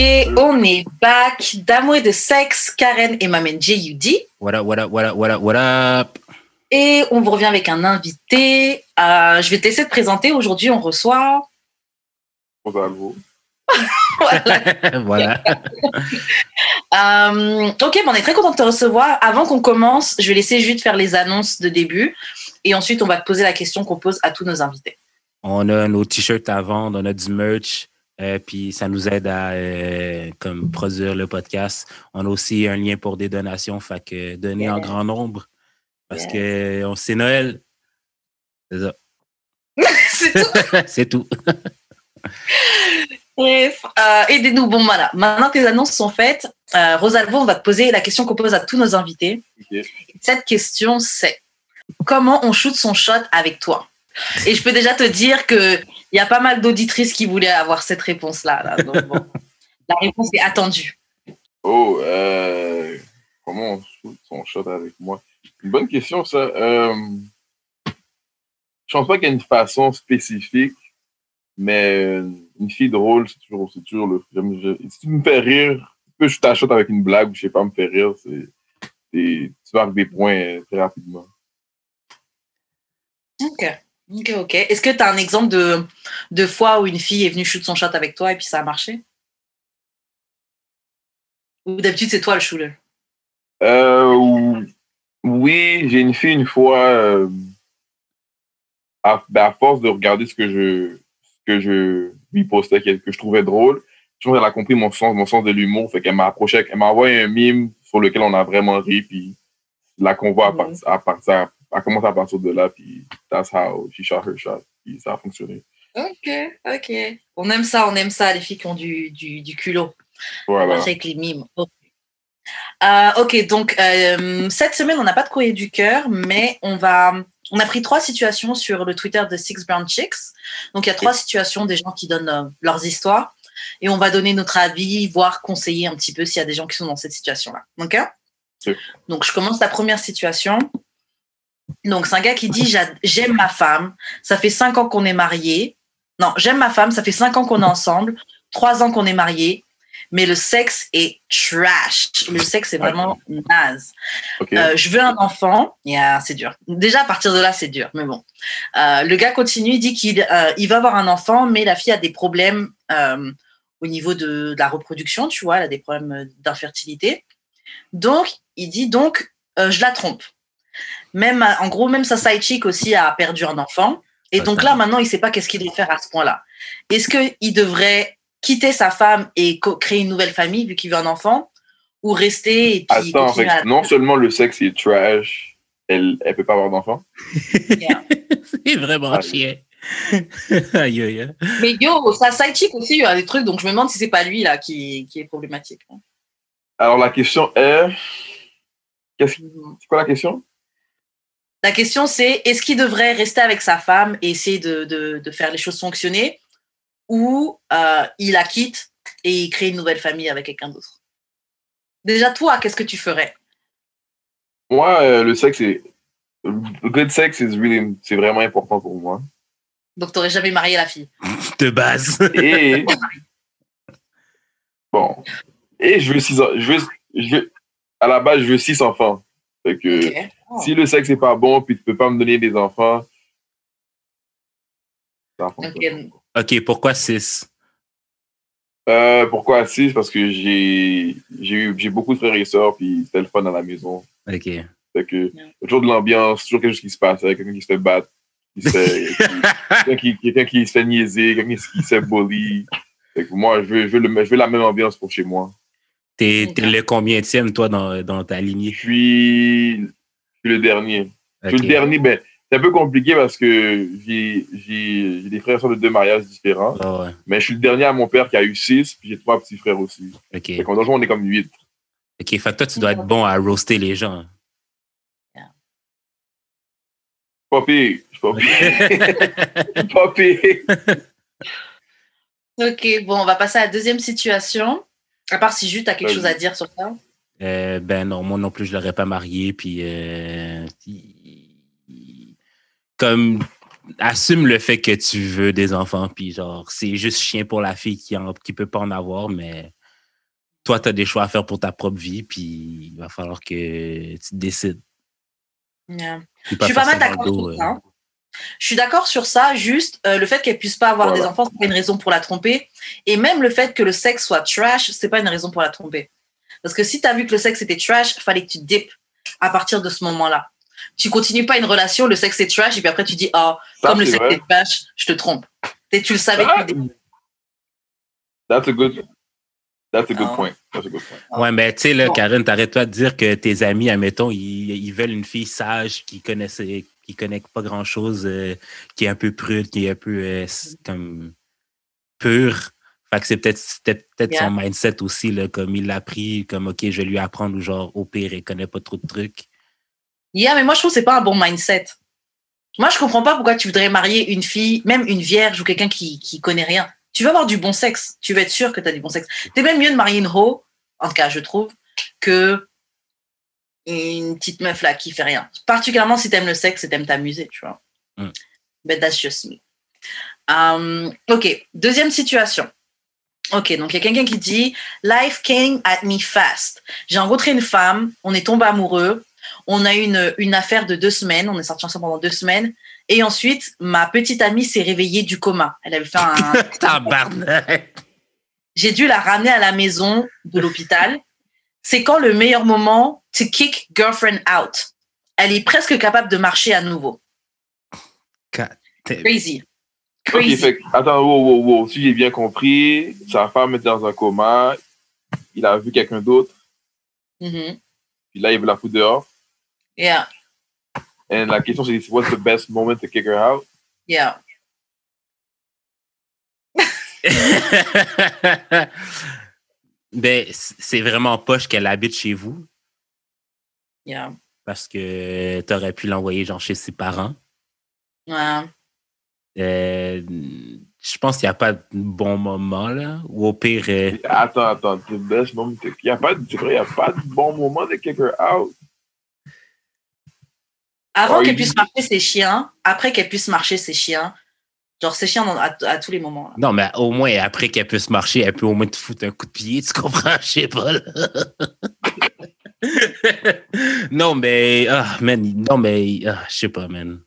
Ok, on est back d'amour et de sexe. Karen et Mamen J.U.D. What up, what up, what up, what up, what up? Et on vous revient avec un invité. Euh, je vais te laisser te présenter. Aujourd'hui, on reçoit. Rosalvo. voilà. voilà. Euh, ok, bon, on est très content de te recevoir. Avant qu'on commence, je vais laisser juste faire les annonces de début. Et ensuite, on va te poser la question qu'on pose à tous nos invités. On a nos t-shirts à vendre, on a du merch. Euh, puis ça nous aide à euh, comme produire le podcast. On a aussi un lien pour des donations, fait que donner en grand nombre. Parce Yeah. que on c'est Noël. C'est ça. C'est tout. c'est tout. Bref, euh, aidez-nous. Bon, voilà. Maintenant que les annonces sont faites, euh, Rosalvo, on va te poser la question qu'on pose à tous nos invités. Cette question, c'est comment on shoot son shot avec toi? Et je peux déjà te dire qu'il y a pas mal d'auditrices qui voulaient avoir cette réponse-là. là. Donc, bon, la réponse est attendue. Oh, euh, comment on shoot son shot avec moi? Une bonne question, ça. Euh, je pense pas qu'il y ait une façon spécifique, mais une fille drôle, c'est toujours, c'est toujours le. je- si tu me fais rire, tu peux shooter shot avec une blague ou je sais pas, me faire rire, c'est, c'est- tu marques des points euh, très rapidement. Ok. Ok, ok. Est-ce que tu as un exemple de, de fois où une fille est venue shoot son shot avec toi et puis ça a marché? Ou d'habitude, c'est toi le shooter? Euh, ou- oui, j'ai une fille une fois, euh, à, ben, à force de regarder ce que je, ce que je lui postais, que, que je trouvais drôle, je pense qu'elle a compris mon sens, mon sens de l'humour, fait qu'elle m'a approché, elle m'a envoyé un mime sur lequel on a vraiment ri, puis la convo a, Mhm. parti- a, parti- a, commencé à partir de là, puis that's how she shot her shot, puis ça a fonctionné. Ok, ok. On aime ça, on aime ça, les filles qui ont du, du, du culot. Voilà. Avec les mimes. Ok, Euh, ok, donc euh, cette semaine, on n'a pas de courrier du cœur, mais on va. On a pris trois situations sur le Twitter de Six Brown Chicks. Donc, il y a trois situations des gens qui donnent euh, leurs histoires. Et on va donner notre avis, voire conseiller un petit peu s'il y a des gens qui sont dans cette situation-là. Ok? Ok. Donc, je commence la première situation. Donc, c'est un gars qui dit J'a- J'aime ma femme. Ça fait cinq ans qu'on est mariés. Non, j'aime ma femme. Ça fait cinq ans qu'on est ensemble. Trois ans qu'on est mariés. Mais le sexe est trash. Le sexe est vraiment naze. Euh, je veux un enfant. Yeah, c'est dur. Déjà, à partir de là, c'est dur. Mais bon. Euh, le gars continue, il dit qu'il euh, il va avoir un enfant, mais la fille a des problèmes euh, au niveau de, de la reproduction, tu vois, elle a des problèmes d'infertilité. Donc, il dit donc, je la trompe. Même, en gros, même sa side chick aussi a perdu un enfant. Et donc là, maintenant, il sait pas qu'est-ce qu'il doit faire à ce point-là. Est-ce qu'il devrait quitter sa femme et créer une nouvelle famille vu qu'il veut un enfant ou rester et puis Attends, fait à- non seulement le sexe est trash, elle, elle peut pas avoir d'enfant. c'est vraiment Ah. chiant. aïe, aïe, aïe. Mais yo, sa side chick aussi, il y a des trucs, donc je me demande si c'est pas lui là qui, qui est problématique. Alors la question est, que- c'est quoi la question? La question c'est est-ce qu'il devrait rester avec sa femme et essayer de, de, de faire les choses fonctionner ou euh, il la quitte et il crée une nouvelle famille avec quelqu'un d'autre? Déjà, toi, qu'est-ce que tu ferais? Moi, euh, le sexe est. Le good sex is really, c'est vraiment important pour moi. Donc, t'aurais jamais marié la fille? De base. Et. bon. Et je veux six en- je veux, je veux, à la base, je veux six enfants. Fait que. Oh. si le sexe est pas bon, puis tu peux pas me donner des enfants. Fonctionne Ok. pourquoi 6? Euh, pourquoi six? Parce que j'ai, beaucoup de frères et sœurs, puis c'était le fun à la maison. OK. Fait que, il y a toujours de l'ambiance, toujours quelque chose qui se passe, avec quelqu'un qui se fait battre, quelqu'un qui, se fait niaiser, quelqu'un qui, qui se fait bully. Fait que moi, je veux, je, veux le- je veux la même ambiance pour chez moi. T'es t'es le combienième, toi, dans, dans ta Je lignée? suis, je suis le dernier. Je suis le dernier, ben, c'est un peu compliqué parce que j'ai, des frères et de deux mariages différents, Ah ouais. mais je suis le dernier à mon père qui a eu six, puis j'ai trois petits frères aussi. OK. Fait qu'en on est comme huit. OK, fait que toi, tu dois être bon à roaster les gens. Pas pire, je suis pas pire, je suis pas pire. Ok, bon, on va passer à la deuxième situation. À part si Jus, tu as quelque chose à dire sur ça? Euh, ben non, moi non plus, je l'aurais pas marié. Puis, euh, comme, assume le fait que tu veux des enfants. Puis, genre, c'est juste chien pour la fille qui, en, qui peut pas en avoir, mais toi, tu as des choix à faire pour ta propre vie, puis il va falloir que tu décides. Je suis pas mal d'accord sur ça. Je suis d'accord sur ça, juste euh, le fait qu'elle puisse pas avoir des enfants, c'est pas une raison pour la tromper. Et même le fait que le sexe soit trash, c'est pas une raison pour la tromper. Parce que si tu as vu que le sexe était trash, fallait que tu dippes à partir de ce moment-là. Tu continues pas une relation, le sexe est trash, et puis après tu dis, oh, comme le sexe est trash, je te trompe. Et tu le savais ah, That's a good, that's a good ah. point. That's a good point. Ouais, mais tu sais, là, Karen, t'arrêtes-toi de dire que tes amis, admettons, ils, ils veulent une fille sage qui connaissait, qui connaît pas grand-chose, euh, qui est un peu prude, qui est un peu euh, comme pur. Fait que c'est peut-être peut-être son mindset aussi, là, comme il l'a pris, comme OK, je vais lui apprendre, ou genre, au pire, il connaît pas trop de trucs. Yeah, mais moi, je trouve que c'est pas un bon mindset. Moi, je comprends pas pourquoi tu voudrais marier une fille, même une vierge ou quelqu'un qui, qui connaît rien. Tu veux avoir du bon sexe. Tu veux être sûr que tu as du bon sexe. C'est même mieux de marier une ho, en tout cas, je trouve, que une petite meuf là qui fait rien. Particulièrement si tu aimes le sexe et t'aimes t'amuser, tu vois. Mm. But that's just me. Um, ok, deuxième situation. Ok, donc il y a quelqu'un qui dit Life came at me fast. J'ai rencontré une femme, on est tombé amoureux, on a eu une, une affaire de deux semaines, on est sorti ensemble pendant deux semaines, et ensuite ma petite amie s'est réveillée du coma. Elle avait fait un. J'ai dû la ramener à la maison de l'hôpital. C'est quand le meilleur moment to kick girlfriend out. Elle est presque capable de marcher à nouveau. Crazy. Crazy. attends, wow, wow, wow. Si j'ai bien compris, sa femme est dans un coma, il a vu quelqu'un d'autre. Mm-hmm. Puis là, il veut la foutre dehors. Yeah. Et la question, c'est what's the best moment to kick her out? Yeah. ben, c'est vraiment poche qu'elle habite chez vous. Yeah. Parce que tu aurais pu l'envoyer genre chez ses parents. Ouais. Euh, je pense qu'il n'y a pas de bon moment, là. Ou au pire. Euh, attends, attends. Il n'y a, pas de, il a pas de bon moment de kick her out. Avant qu'elle puisse marcher ses chiens, après qu'elle puisse marcher ses chiens, genre ses chiens à, tous les moments. Non, mais au moins, après qu'elle puisse marcher, elle peut au moins te foutre un coup de pied, tu comprends? Je sais pas, non, mais, ah, man, non, mais, ah, je sais pas, man.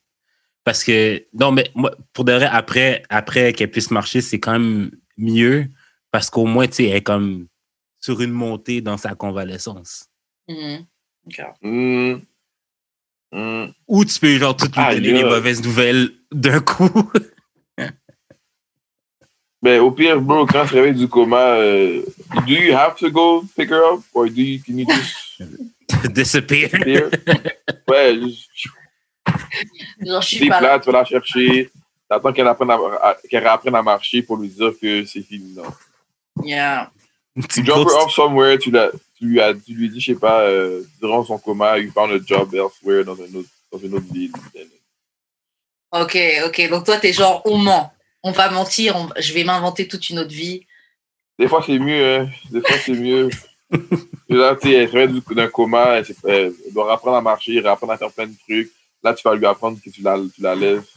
Parce que, non, mais moi, pour de vrai, après, après qu'elle puisse marcher, c'est quand même mieux parce qu'au moins, tu sais, elle est comme sur une montée dans sa convalescence. Mm-hmm. Mm. Mm. Ou tu peux, genre, tout lui donner les mauvaises nouvelles d'un coup. ben, au pire, bro, quand tu réveilles du coma, euh, do you have to go pick her up? Or do you, can you just disappear? ouais, je... Genre, je suis pas là. Tu vas la chercher. T'attends qu'elle apprenne à, qu'elle apprenne à marcher pour lui dire que c'est fini. Non. Yeah. Tu drop her off somewhere, tu, la, tu, lui, as, tu lui dis, je sais pas, euh, durant son coma, you found a job elsewhere dans, un autre, dans une autre ville. Ok, ok. Donc toi, t'es genre, on ment. On va mentir, on, je vais m'inventer toute une autre vie. Des fois, c'est mieux. Hein. Des fois, c'est mieux. là, tu sais, elle d'un coma, elle, elle, doit apprendre à marcher, apprendre à faire plein de trucs. Là, tu vas lui apprendre que tu la, tu la laisses.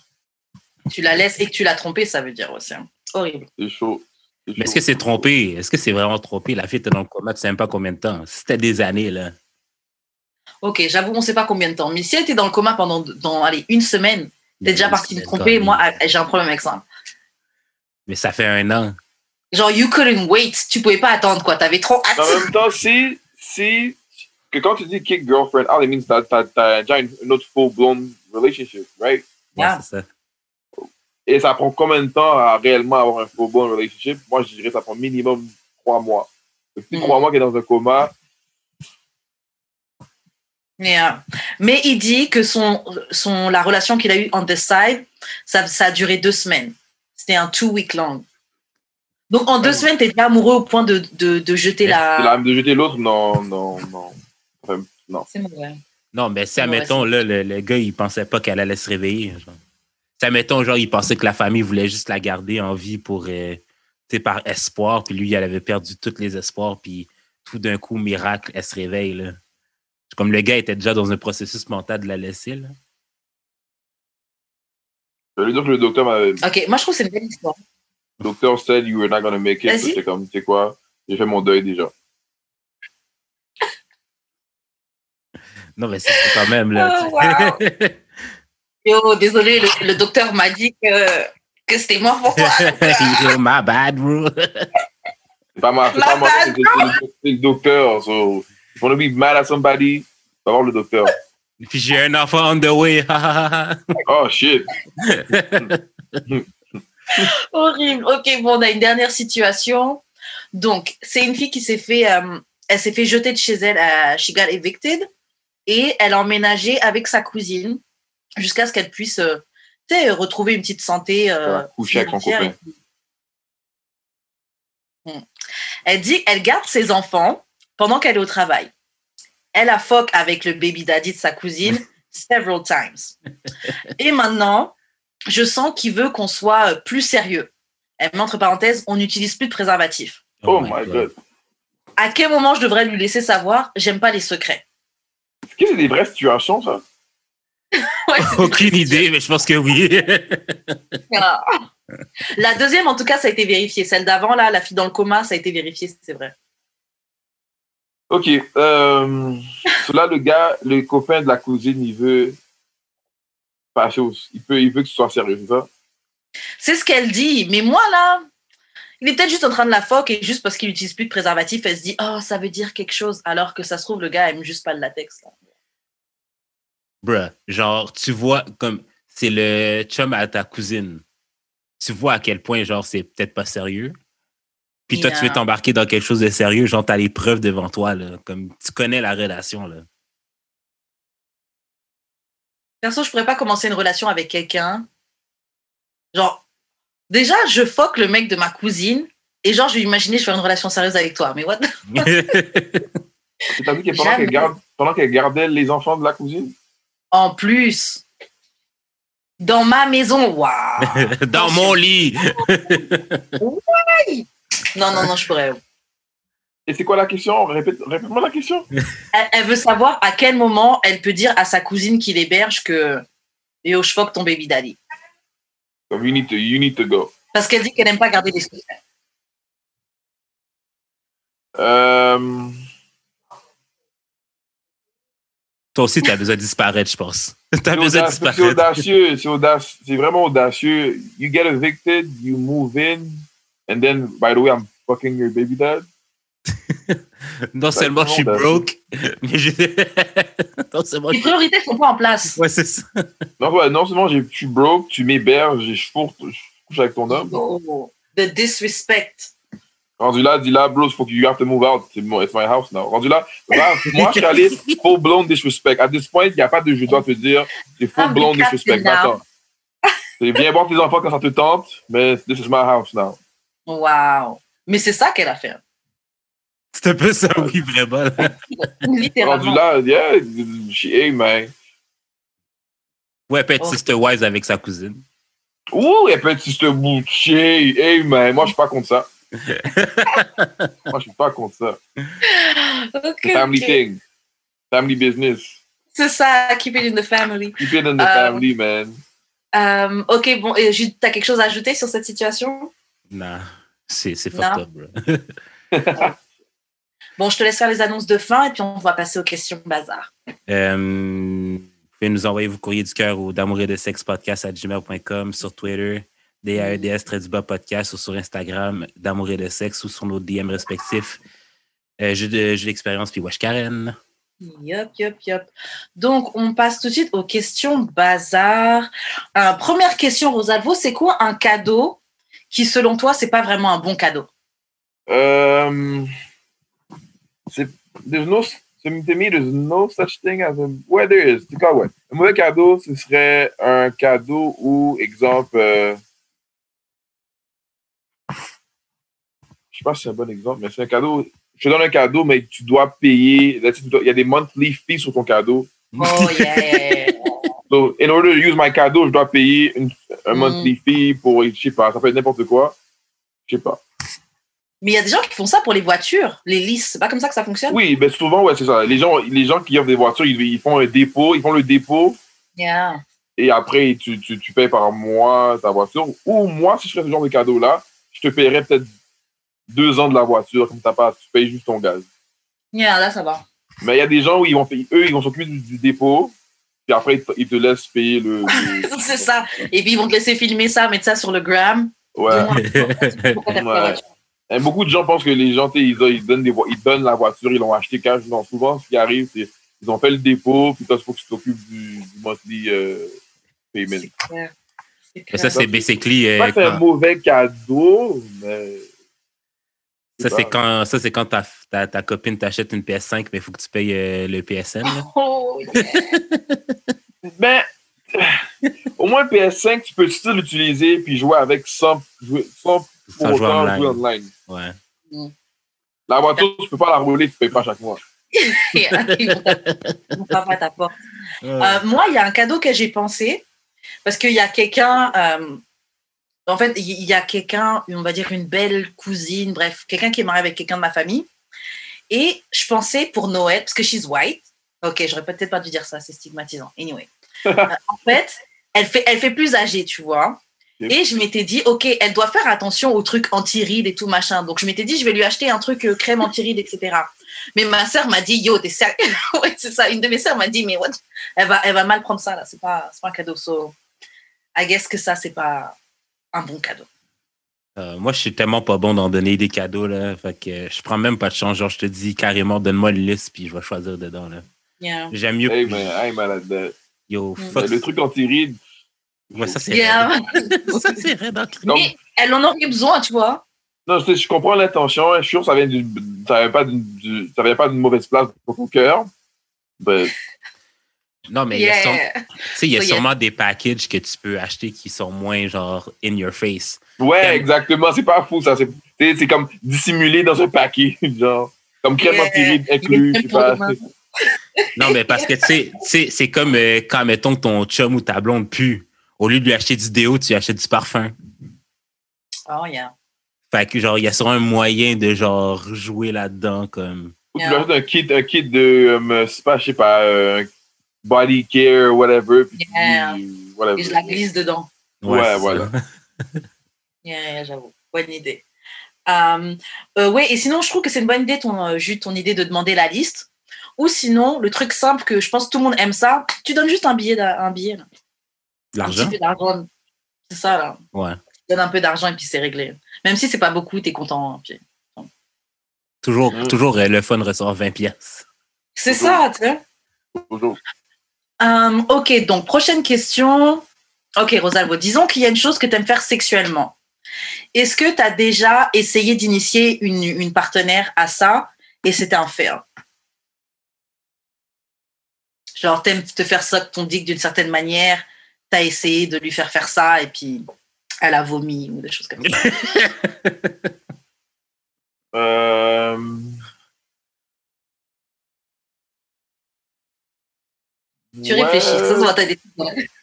Tu la laisses et que tu l'as trompée, ça veut dire aussi. Hein. Horrible. C'est chaud. Mais est-ce que c'est trompé? Est-ce que c'est vraiment trompé? La fille était dans le coma, tu sais même pas combien de temps. C'était des années, là. Ok, j'avoue, on ne sait pas combien de temps. Mais si elle était dans le coma pendant dans, allez, une semaine, t'es déjà parti me tromper, moi, j'ai un problème avec ça. Mais ça fait un an. Genre, you couldn't wait. Tu pouvais pas attendre, quoi. T'avais trop hâte. En même temps, si, si, que quand tu dis kick girlfriend, all it means that t'as déjà une, autre full-blown relationship, right? Yeah. c'est ça. Et ça prend combien de temps à réellement avoir un full bon relationship? Moi, je dirais que ça prend minimum trois mois. Depuis trois mm. mois qu'il est dans un coma. Yeah. Mais il dit que son, son, la relation qu'il a eue on the side, ça, ça a duré deux semaines. C'était un two week long. Donc en deux semaines, t'es déjà amoureux au point de, de, de jeter la. De jeter l'autre, non, non, non. non. C'est mauvais. Non, mais si, admettons, là, le, le, gars, il pensait pas qu'elle allait se réveiller. Genre. Ça, mettons, genre, il pensait que la famille voulait juste la garder en vie pour, euh, par espoir, puis lui, elle avait perdu tous les espoirs, puis tout d'un coup, miracle, elle se réveille, là. Comme le gars était déjà dans un processus mental de la laisser, là. Le donc le docteur m'avait. Ok, moi je trouve que c'est une belle histoire. Le docteur said you were not gonna make it. J'étais comme, tu sais quoi, j'ai fait mon deuil déjà. non, mais c'est quand même là. Oh, Yo, désolé, le, docteur m'a dit que, c'était mort pour my bad, bro. c'est pas moi, c'est pas moi, c'est le docteur. So, if you want be mad at somebody, va voir le docteur. Puis j'ai un enfant on the way. oh, shit. Horrible. Ok, bon, on a une dernière situation. Donc, c'est une fille qui s'est fait, euh, elle s'est fait jeter de chez elle à She Got Evicted et elle a emménagé avec sa cousine jusqu'à ce qu'elle puisse euh, retrouver une petite santé. Euh, coucher avec son copain. Hmm. Elle dit qu'elle garde ses enfants pendant qu'elle est au travail. Elle a fuck avec le baby daddy de sa cousine several times. Et maintenant, je sens qu'il veut qu'on soit plus sérieux. Elle met entre parenthèses, on n'utilise plus de préservatif. Oh, oh my God. À quel moment je devrais lui laisser savoir, j'aime pas les secrets. Est-ce que c'est des vraies situations, ça? Aucune idée, mais je pense que oui. Ah. La deuxième, en tout cas, ça a été vérifié. Celle d'avant, là, la fille dans le coma, ça a été vérifié, c'est vrai. Ok. Euh, là, le gars, le copain de la cousine, il veut pas chose. Il, peut, il veut que tu sois sérieux, c'est ça? C'est ce qu'elle dit. Mais moi, là, il est peut-être juste en train de la foque et juste parce qu'il n'utilise plus de préservatif, elle se dit Oh, ça veut dire quelque chose. Alors que ça se trouve, le gars aime juste pas le latex. Là. Bruh, genre, tu vois, comme c'est le chum à ta cousine. Tu vois à quel point, genre, c'est peut-être pas sérieux. Puis toi, tu veux t'embarquer dans quelque chose de sérieux, genre, t'as les preuves devant toi, là. Comme tu connais la relation, là. Perso, je pourrais pas commencer une relation avec quelqu'un. Genre, déjà, je foque le mec de ma cousine et genre, je vais imaginer, je fais une relation sérieuse avec toi. Mais what? T'as vu que pendant qu'elle garde, pendant qu'elle gardait les enfants de la cousine? En plus. Dans ma maison, waouh! Dans mon lit! oui! Non, non, non, je pourrais. Et c'est quoi la question? Répète, moi la question. Elle, veut savoir à quel moment elle peut dire à sa cousine qui l'héberge que Yo, je fuck ton baby daddy. So you need to, you need to go. Parce qu'elle dit qu'elle n'aime pas garder les secrets. Euh... Toi aussi, tu as besoin de disparaître, je pense. Tu as besoin de disparaître. C'est audacieux, c'est audacieux, c'est vraiment audacieux. You get evicted, you move in, and then, by the way, I'm fucking your baby dad. non seulement je suis broke, mais je... non seulement Les priorités sont pas en place. Ouais, c'est ça. non, ouais, non seulement je suis broke, tu m'héberges, je couche avec ton homme. Oh, the disrespect. Rendu là, dis là, bro, faut que you have to move out. It's my house now. Rendu là, moi, je suis allé full blown disrespect. À this point, il n'y a pas de je dois te dire, c'est full blown disrespect. Attends. C'est bien voir tes enfants quand ça te tente, mais this is my house now. Wow. Mais c'est ça qu'elle a fait. C'est un peu ça, oui, vraiment. Littéralement. Rendu là, yeah, she, hey, man. Ouais, peut être oh. Sister Wise avec sa cousine. Ouh, elle peut être Sister Boucher. Hey, man, moi, je suis pas contre ça. Moi, je suis pas contre ça. Okay, family thing. Family business. C'est ça, keep it in the family. Keep it in the um, family, man. Um, ok, bon, tu as quelque chose à ajouter sur cette situation? Non, c'est fucked up, bro. bon, je te laisse faire les annonces de fin et puis on va passer aux questions bazar. Um, vous pouvez nous envoyer vos courriers du cœur au d'amour et de sexe podcast à gmail.com sur Twitter, DAEDS très du bas podcast ou sur Instagram d'amour et de sexe ou sur nos DM respectifs. Euh, jeu d'expérience puis Wash Karen. Yop, yop, yop. Donc, on passe tout de suite aux questions bazar. Euh, première question, Rosalvo, c'est quoi un cadeau qui, selon toi, c'est pas vraiment un bon cadeau? Euh, there's no, to me, there's no such thing as a, ouais, there is. Cas, ouais. Un mauvais cadeau, ce serait un cadeau où, exemple, euh, je sais pas si c'est un bon exemple, mais c'est un cadeau. Je te donne un cadeau, mais tu dois payer. Il y a des monthly fees sur ton cadeau. Oh, yeah. So, in order to use my cadeau, je dois payer un mm. monthly fee pour, je sais pas, ça peut être n'importe quoi. Je sais pas. Mais il y a des gens qui font ça pour les voitures, les listes. C'est pas comme ça que ça fonctionne? Oui, ben souvent, ouais, c'est ça. Les gens, les gens qui offrent des voitures, ils, font un dépôt, ils font le dépôt. Yeah. Et après, tu, tu, tu payes par mois ta voiture. Ou moi, si je ferais ce genre de cadeau-là, je te paierais peut-être deux ans de la voiture, comme t'as pas, tu payes juste ton gaz. Yeah, là, ça va. Mais il y a des gens où ils vont eux, ils vont s'occuper du, dépôt, puis après, ils te, laissent payer le. c'est ça. Et puis, ils vont te laisser filmer ça, mettre ça sur le gram. Ouais. Et beaucoup de gens pensent que les gens, ils, ils, donnent des, ils donnent la voiture, ils l'ont acheté cash. Non, souvent, ce qui arrive, c'est ils ont fait le dépôt, puis toi, il faut que tu t'occupes du, du monthly euh, payment. Ça, c'est basically. Euh, c'est un mauvais cadeau, mais. Ça, c'est quand, ça, c'est quand ta, ta, ta copine t'achète une PS5, mais il faut que tu payes euh, le PSN. Oh, ben, au moins PS5, tu peux still l'utiliser puis jouer avec sans, sans, pour jouer online. Jouer online. Ouais. Mm. La voiture, tu ne peux pas la rouler, tu ne payes pas chaque mois. Euh, moi, il y a un cadeau que j'ai pensé parce qu'il y a quelqu'un. Euh, en fait, il y a quelqu'un, on va dire une belle cousine, bref, quelqu'un qui est marié avec quelqu'un de ma famille. Et je pensais pour Noël, parce que she's white. Ok, j'aurais peut-être pas dû dire ça, c'est stigmatisant. Anyway. Euh, en fait, elle fait, elle fait plus âgée, tu vois. Et je m'étais dit, OK, elle doit faire attention aux trucs anti-rides et tout machin. Donc, je m'étais dit, je vais lui acheter un truc crème anti-rides, etc. Mais ma sœur m'a dit, yo, t'es sérieux? Ouais, c'est ça. Une de mes sœurs m'a dit, mais what? Elle va, elle va mal prendre ça, là. C'est pas, pas un cadeau. So, I guess que ça, c'est pas un bon cadeau. Euh, moi, je suis tellement pas bon d'en donner des cadeaux, là. Fait que je prends même pas de chance. Genre, je te dis carrément, donne-moi une liste, puis je vais choisir dedans, là. J'aime mieux. Hey, man, hey, malade. Yo, mm. fuck. Le truc anti-ride. Ouais, ça, c'est yeah. ça, c'est Mais elle en aurait besoin, tu vois. Non, je, je comprends l'intention. Je suis sûr que ça vient d'une, ça vient pas d'une, ça vient pas d'une mauvaise place pour ton cœur. Non, mais il y a, y a sûrement des packages que tu peux acheter qui sont moins genre in your face. Ouais, exactement. C'est pas fou, ça. C'est, c'est comme dissimulé dans un paquet, genre. Comme crème yeah. inclus. non, mais parce que tu sais, c'est comme euh, quand, mettons, ton chum ou ta blonde pue. Au lieu de lui acheter du déo, tu lui achètes du parfum. Oh, yeah. Fait que, genre, il y a sûrement un moyen de, genre, jouer là-dedans, comme. Ou tu leur un kit, un kit de, um, pas, je sais pas, euh, body care, whatever. Puis, yeah. whatever. Et je la glisse dedans. Ouais, ouais voilà. yeah, j'avoue. Bonne idée. Um, euh, ouais, et sinon, je trouve que c'est une bonne idée, ton, euh, juste ton idée de demander la liste. Ou sinon, le truc simple que je pense que tout le monde aime ça, tu donnes juste un billet. Un billet L'argent? C'est ça, là. Ouais. Tu donnes un peu d'argent et puis c'est réglé. Même si c'est pas beaucoup, tu es content. Puis... Toujours, toujours euh, le fun ressort 20 pièces. C'est ça, tu sais. Toujours. Um, ok, donc prochaine question. Ok, Rosalvo, disons qu'il y a une chose que tu aimes faire sexuellement. Est-ce que tu as déjà essayé d'initier une, une, partenaire à ça et c'était un fait Genre, t'aimes te faire ça ton dick d'une certaine manière, tu as essayé de lui faire faire ça et puis elle a vomi ou des choses comme ça. euh... Tu réfléchis, ça, ça va t'aider.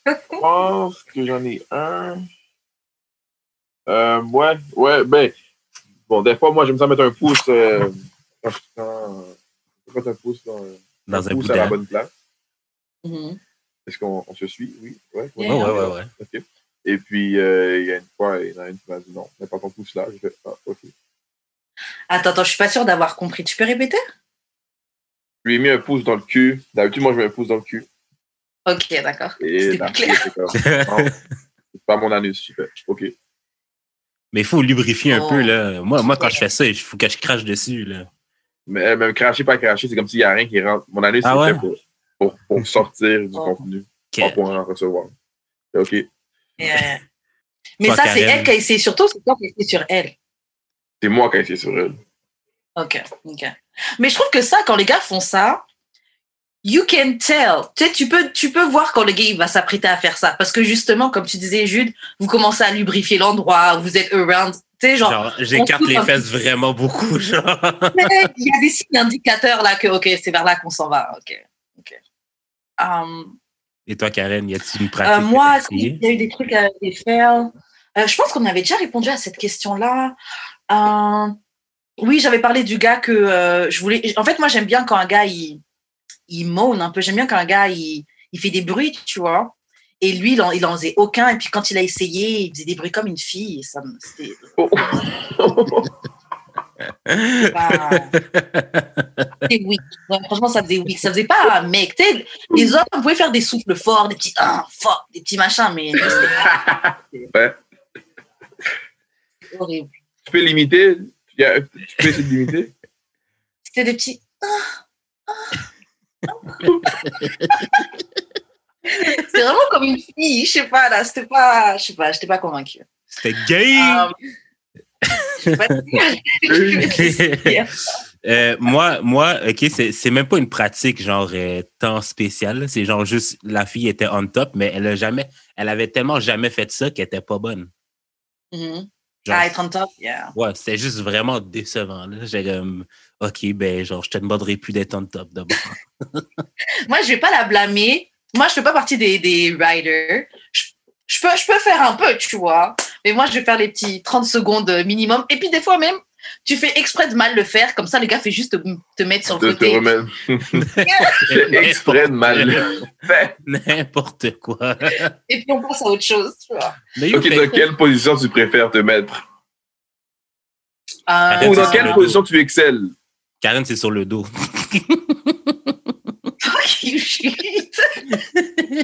Je pense que j'en ai un. Euh, ouais, ouais, ben, bon, des fois, moi, j'aime ça mettre un pouce, euh, mettre un pouce dans, dans un, pouce à la bonne place. Mm-hmm. Est-ce qu'on on se suit? Oui, ouais. Ouais, ouais, ouais. ouais, OK. Et puis, euh, il y a une fois, il y en a une qui m'a dit non, mets pas ton pouce là. Je fais, ah, OK. Attends, attends, je suis pas sûr d'avoir compris. Tu peux répéter? Je lui ai mis un pouce dans le cul. D'habitude, moi, je mets un pouce dans le cul. Ok, d'accord. Et c'est pas mon anus. Je fais, OK. Mais il faut lubrifier un oh. peu, là. Moi, moi, quand je fais ça, il faut que je crache dessus, là. Mais même cracher, pas cracher, c'est comme s'il n'y a rien qui rentre. Mon anus, ah c'est fait pour, pour, sortir du oh. contenu, pas pour en recevoir. OK. Euh, mais ça, c'est elle qui a essayé sur toi, c'est toi qui as essayé sur elle? C'est moi qui ai essayé sur elle. OK, OK. Mais je trouve que ça, quand les gars font ça, you can tell. Tu sais, tu peux, tu peux voir quand le gars il va s'apprêter à faire ça. Parce que justement, comme tu disais, Jude, vous commencez à lubrifier l'endroit, vous êtes around. Tu sais, genre. genre J'écarte les fesses vraiment beaucoup, genre. il y a des signes indicateurs là que, OK, c'est vers là qu'on s'en va. OK. OK. Um, et toi, Karen, y a-t-il une pratique? Euh, moi, il y a eu des trucs à faire? Euh, je pense qu'on avait déjà répondu à cette question-là. Euh, oui, j'avais parlé du gars que je voulais. En fait, moi, j'aime bien quand un gars il, il moan un peu. J'aime bien quand un gars il, il fait des bruits, tu vois. Et lui, il en, il en faisait aucun. Et puis quand il a essayé, il faisait des bruits comme une fille. Et ça, c'était. Oh. oui. franchement, ça faisait oui. Ça faisait pas un mec. les hommes pouvaient faire des souffles forts, des petits ah, forts, des petits machins, mais ouais. horrible. Tu peux limiter? Tu peux essayer de limiter? C'était des petits. Ah, ah, c'est vraiment comme une fille, je sais pas là, c'était pas, je sais pas, j'étais pas convaincue. C'était gay. Euh, moi, moi, ok, c'est même pas une pratique genre euh, tant spéciale. C'est genre juste la fille était on top, mais elle a jamais, elle avait tellement jamais fait ça qu'elle était pas bonne. Ah, être on top, yeah. Ouais, c'était juste vraiment décevant. J'ai comme, ok, ben genre, je te demanderai plus d'être on top d'abord. moi, je vais pas la blâmer. Moi, je fais pas partie des, des riders. je, peux, je peux faire un peu, tu vois. Mais moi, je vais faire les petits 30 secondes minimum. Et puis, des fois même, tu fais exprès de mal le faire. Comme ça, le gars fait juste te, mettre sur le côté. Te exprès de mal le faire. N'importe quoi. Et puis, on passe à autre chose, tu vois. ok, dans quelle position tu préfères te mettre? Euh, Ou dans quelle position tu excelles? Karen, c'est sur le dos.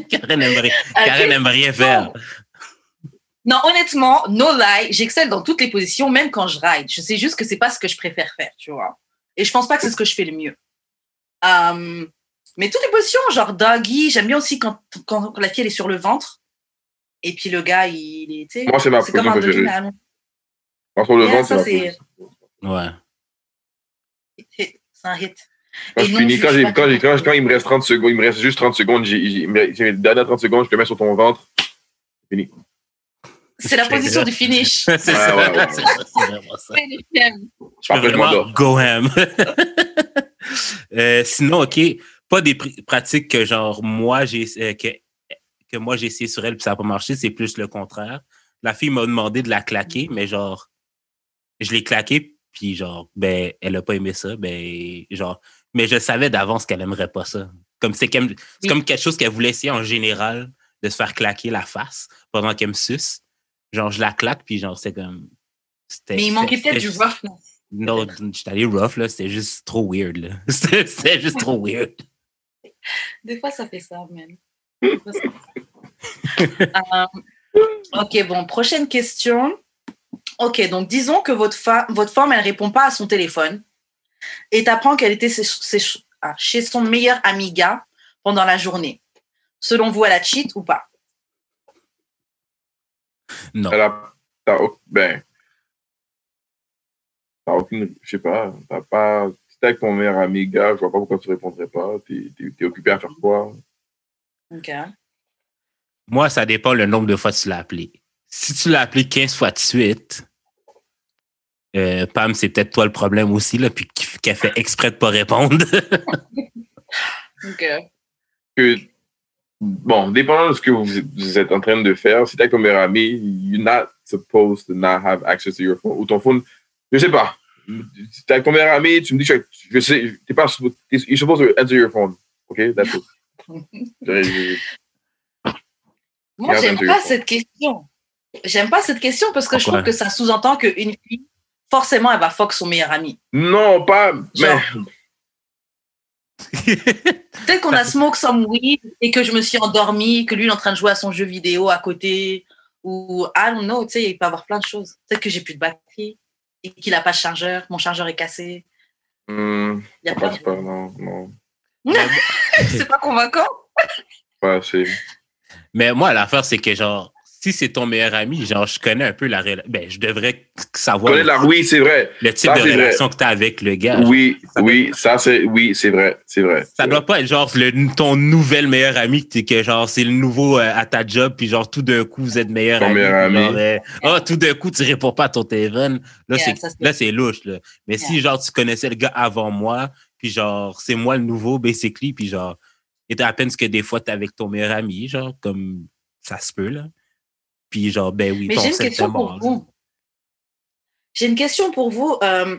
Karen aimerait, Karen aimerait rien faire. Non, honnêtement, no lie, j'excelle dans toutes les positions, même quand je ride. Je sais juste que c'est pas ce que je préfère faire, tu vois. Et je pense pas que c'est ce que je fais le mieux. Euh, mais toutes les positions, genre doggy, j'aime bien aussi quand, quand, la fille elle est sur le ventre. Et puis le gars, il, est. Moi, c'est ma position comme un préférée. Moi, sur le ventre, c'est. Ouais. C'est un hit. Quand, je finis, quand, quand, quand, il me reste 30 secondes, il me reste juste 30 secondes, j'ai les dernières 30 secondes, je te mets sur ton ventre. Fini. C'est la position du finish. c'est ça. Ouais, ouais, c'est vraiment ça. Je go ham. euh, sinon, OK, pas des pratiques que genre moi j'ai euh, que, que moi j'ai essayé sur elle puis ça n'a pas marché, c'est plus le contraire. La fille m'a demandé de la claquer, mais genre je l'ai claqué puis genre ben elle a pas aimé ça, ben genre mais je savais d'avance qu'elle aimerait pas ça. Comme c'est comme, comme quelque chose qu'elle voulait essayer en général de se faire claquer la face pendant qu'elle me suce. Genre, je la claque, puis genre, c'est comme. Mais il manquait peut-être du rough, non? Non, j'étais allé rough, là. C'était juste trop weird, là. C'était juste trop weird. Des fois, ça fait ça, même. Euh, ok, bon, prochaine question. Ok, donc disons que votre, votre femme, elle répond pas à son téléphone et t'apprends qu'elle était ah, chez son meilleur ami gars pendant la journée. Selon vous, elle a cheat ou pas? Non. Elle a, ben, t'as aucune, je sais pas, t'as pas, si t'es avec ton meilleur ami, gars, je vois pas pourquoi tu répondrais pas. T'es, es, occupé à faire quoi? OK. Moi, ça dépend le nombre de fois que tu l'as appelé. Si tu l'as appelé 15 fois de suite, euh, Pam, c'est peut-être toi le problème aussi, là, puis qu'elle fait exprès de pas répondre. OK. Que bon, dépendant de ce que vous, êtes en train de faire, si ton meilleur ami, you're not supposed to not have access to your phone. Ou ton phone, je sais pas. Si ton meilleur ami, tu me dis que je sais, t'es pas, you're supposed to answer your phone. OK? That's it. Moi, j'aime pas cette question. J'aime pas cette question parce que je trouve que ça sous-entend qu'une fille, forcément, elle va fuck son meilleur ami. Non, pas. mais Peut-être qu'on a smoke some weed et que je me suis endormie, que lui il est en train de jouer à son jeu vidéo à côté, ou I don't know, tu sais, il peut y avoir plein de choses. Peut-être que j'ai plus de batterie et qu'il n'a pas de chargeur, mon chargeur est cassé. Hmm, il y a pas, pas, non, non. c'est pas convaincant. Pas c'est. Mais moi, l'affaire, c'est que genre, si c'est ton meilleur ami, genre, je connais un peu la relation. Ben, je devrais savoir. La... Oui, c'est vrai. Le type de relation que tu as avec le gars. Oui, oui, ça, c'est, oui, c'est vrai, c'est vrai. Ça doit pas être genre le, ton nouvel meilleur ami, que genre, c'est le nouveau euh, à ta job, puis genre, tout d'un coup, vous êtes meilleur ton Meilleur ami. Euh, oh, tout d'un coup, tu réponds pas à ton téléphone. Là, c'est, là, c'est louche, là. Mais si, genre, tu connaissais le gars avant moi, puis genre, c'est moi le nouveau, basically, puis genre, et à peine ce que des fois, t'es avec ton meilleur ami, genre, comme ça se peut, là. Puis genre, ben oui, Mais j'ai une question pour vous. J'ai une question pour vous. Euh,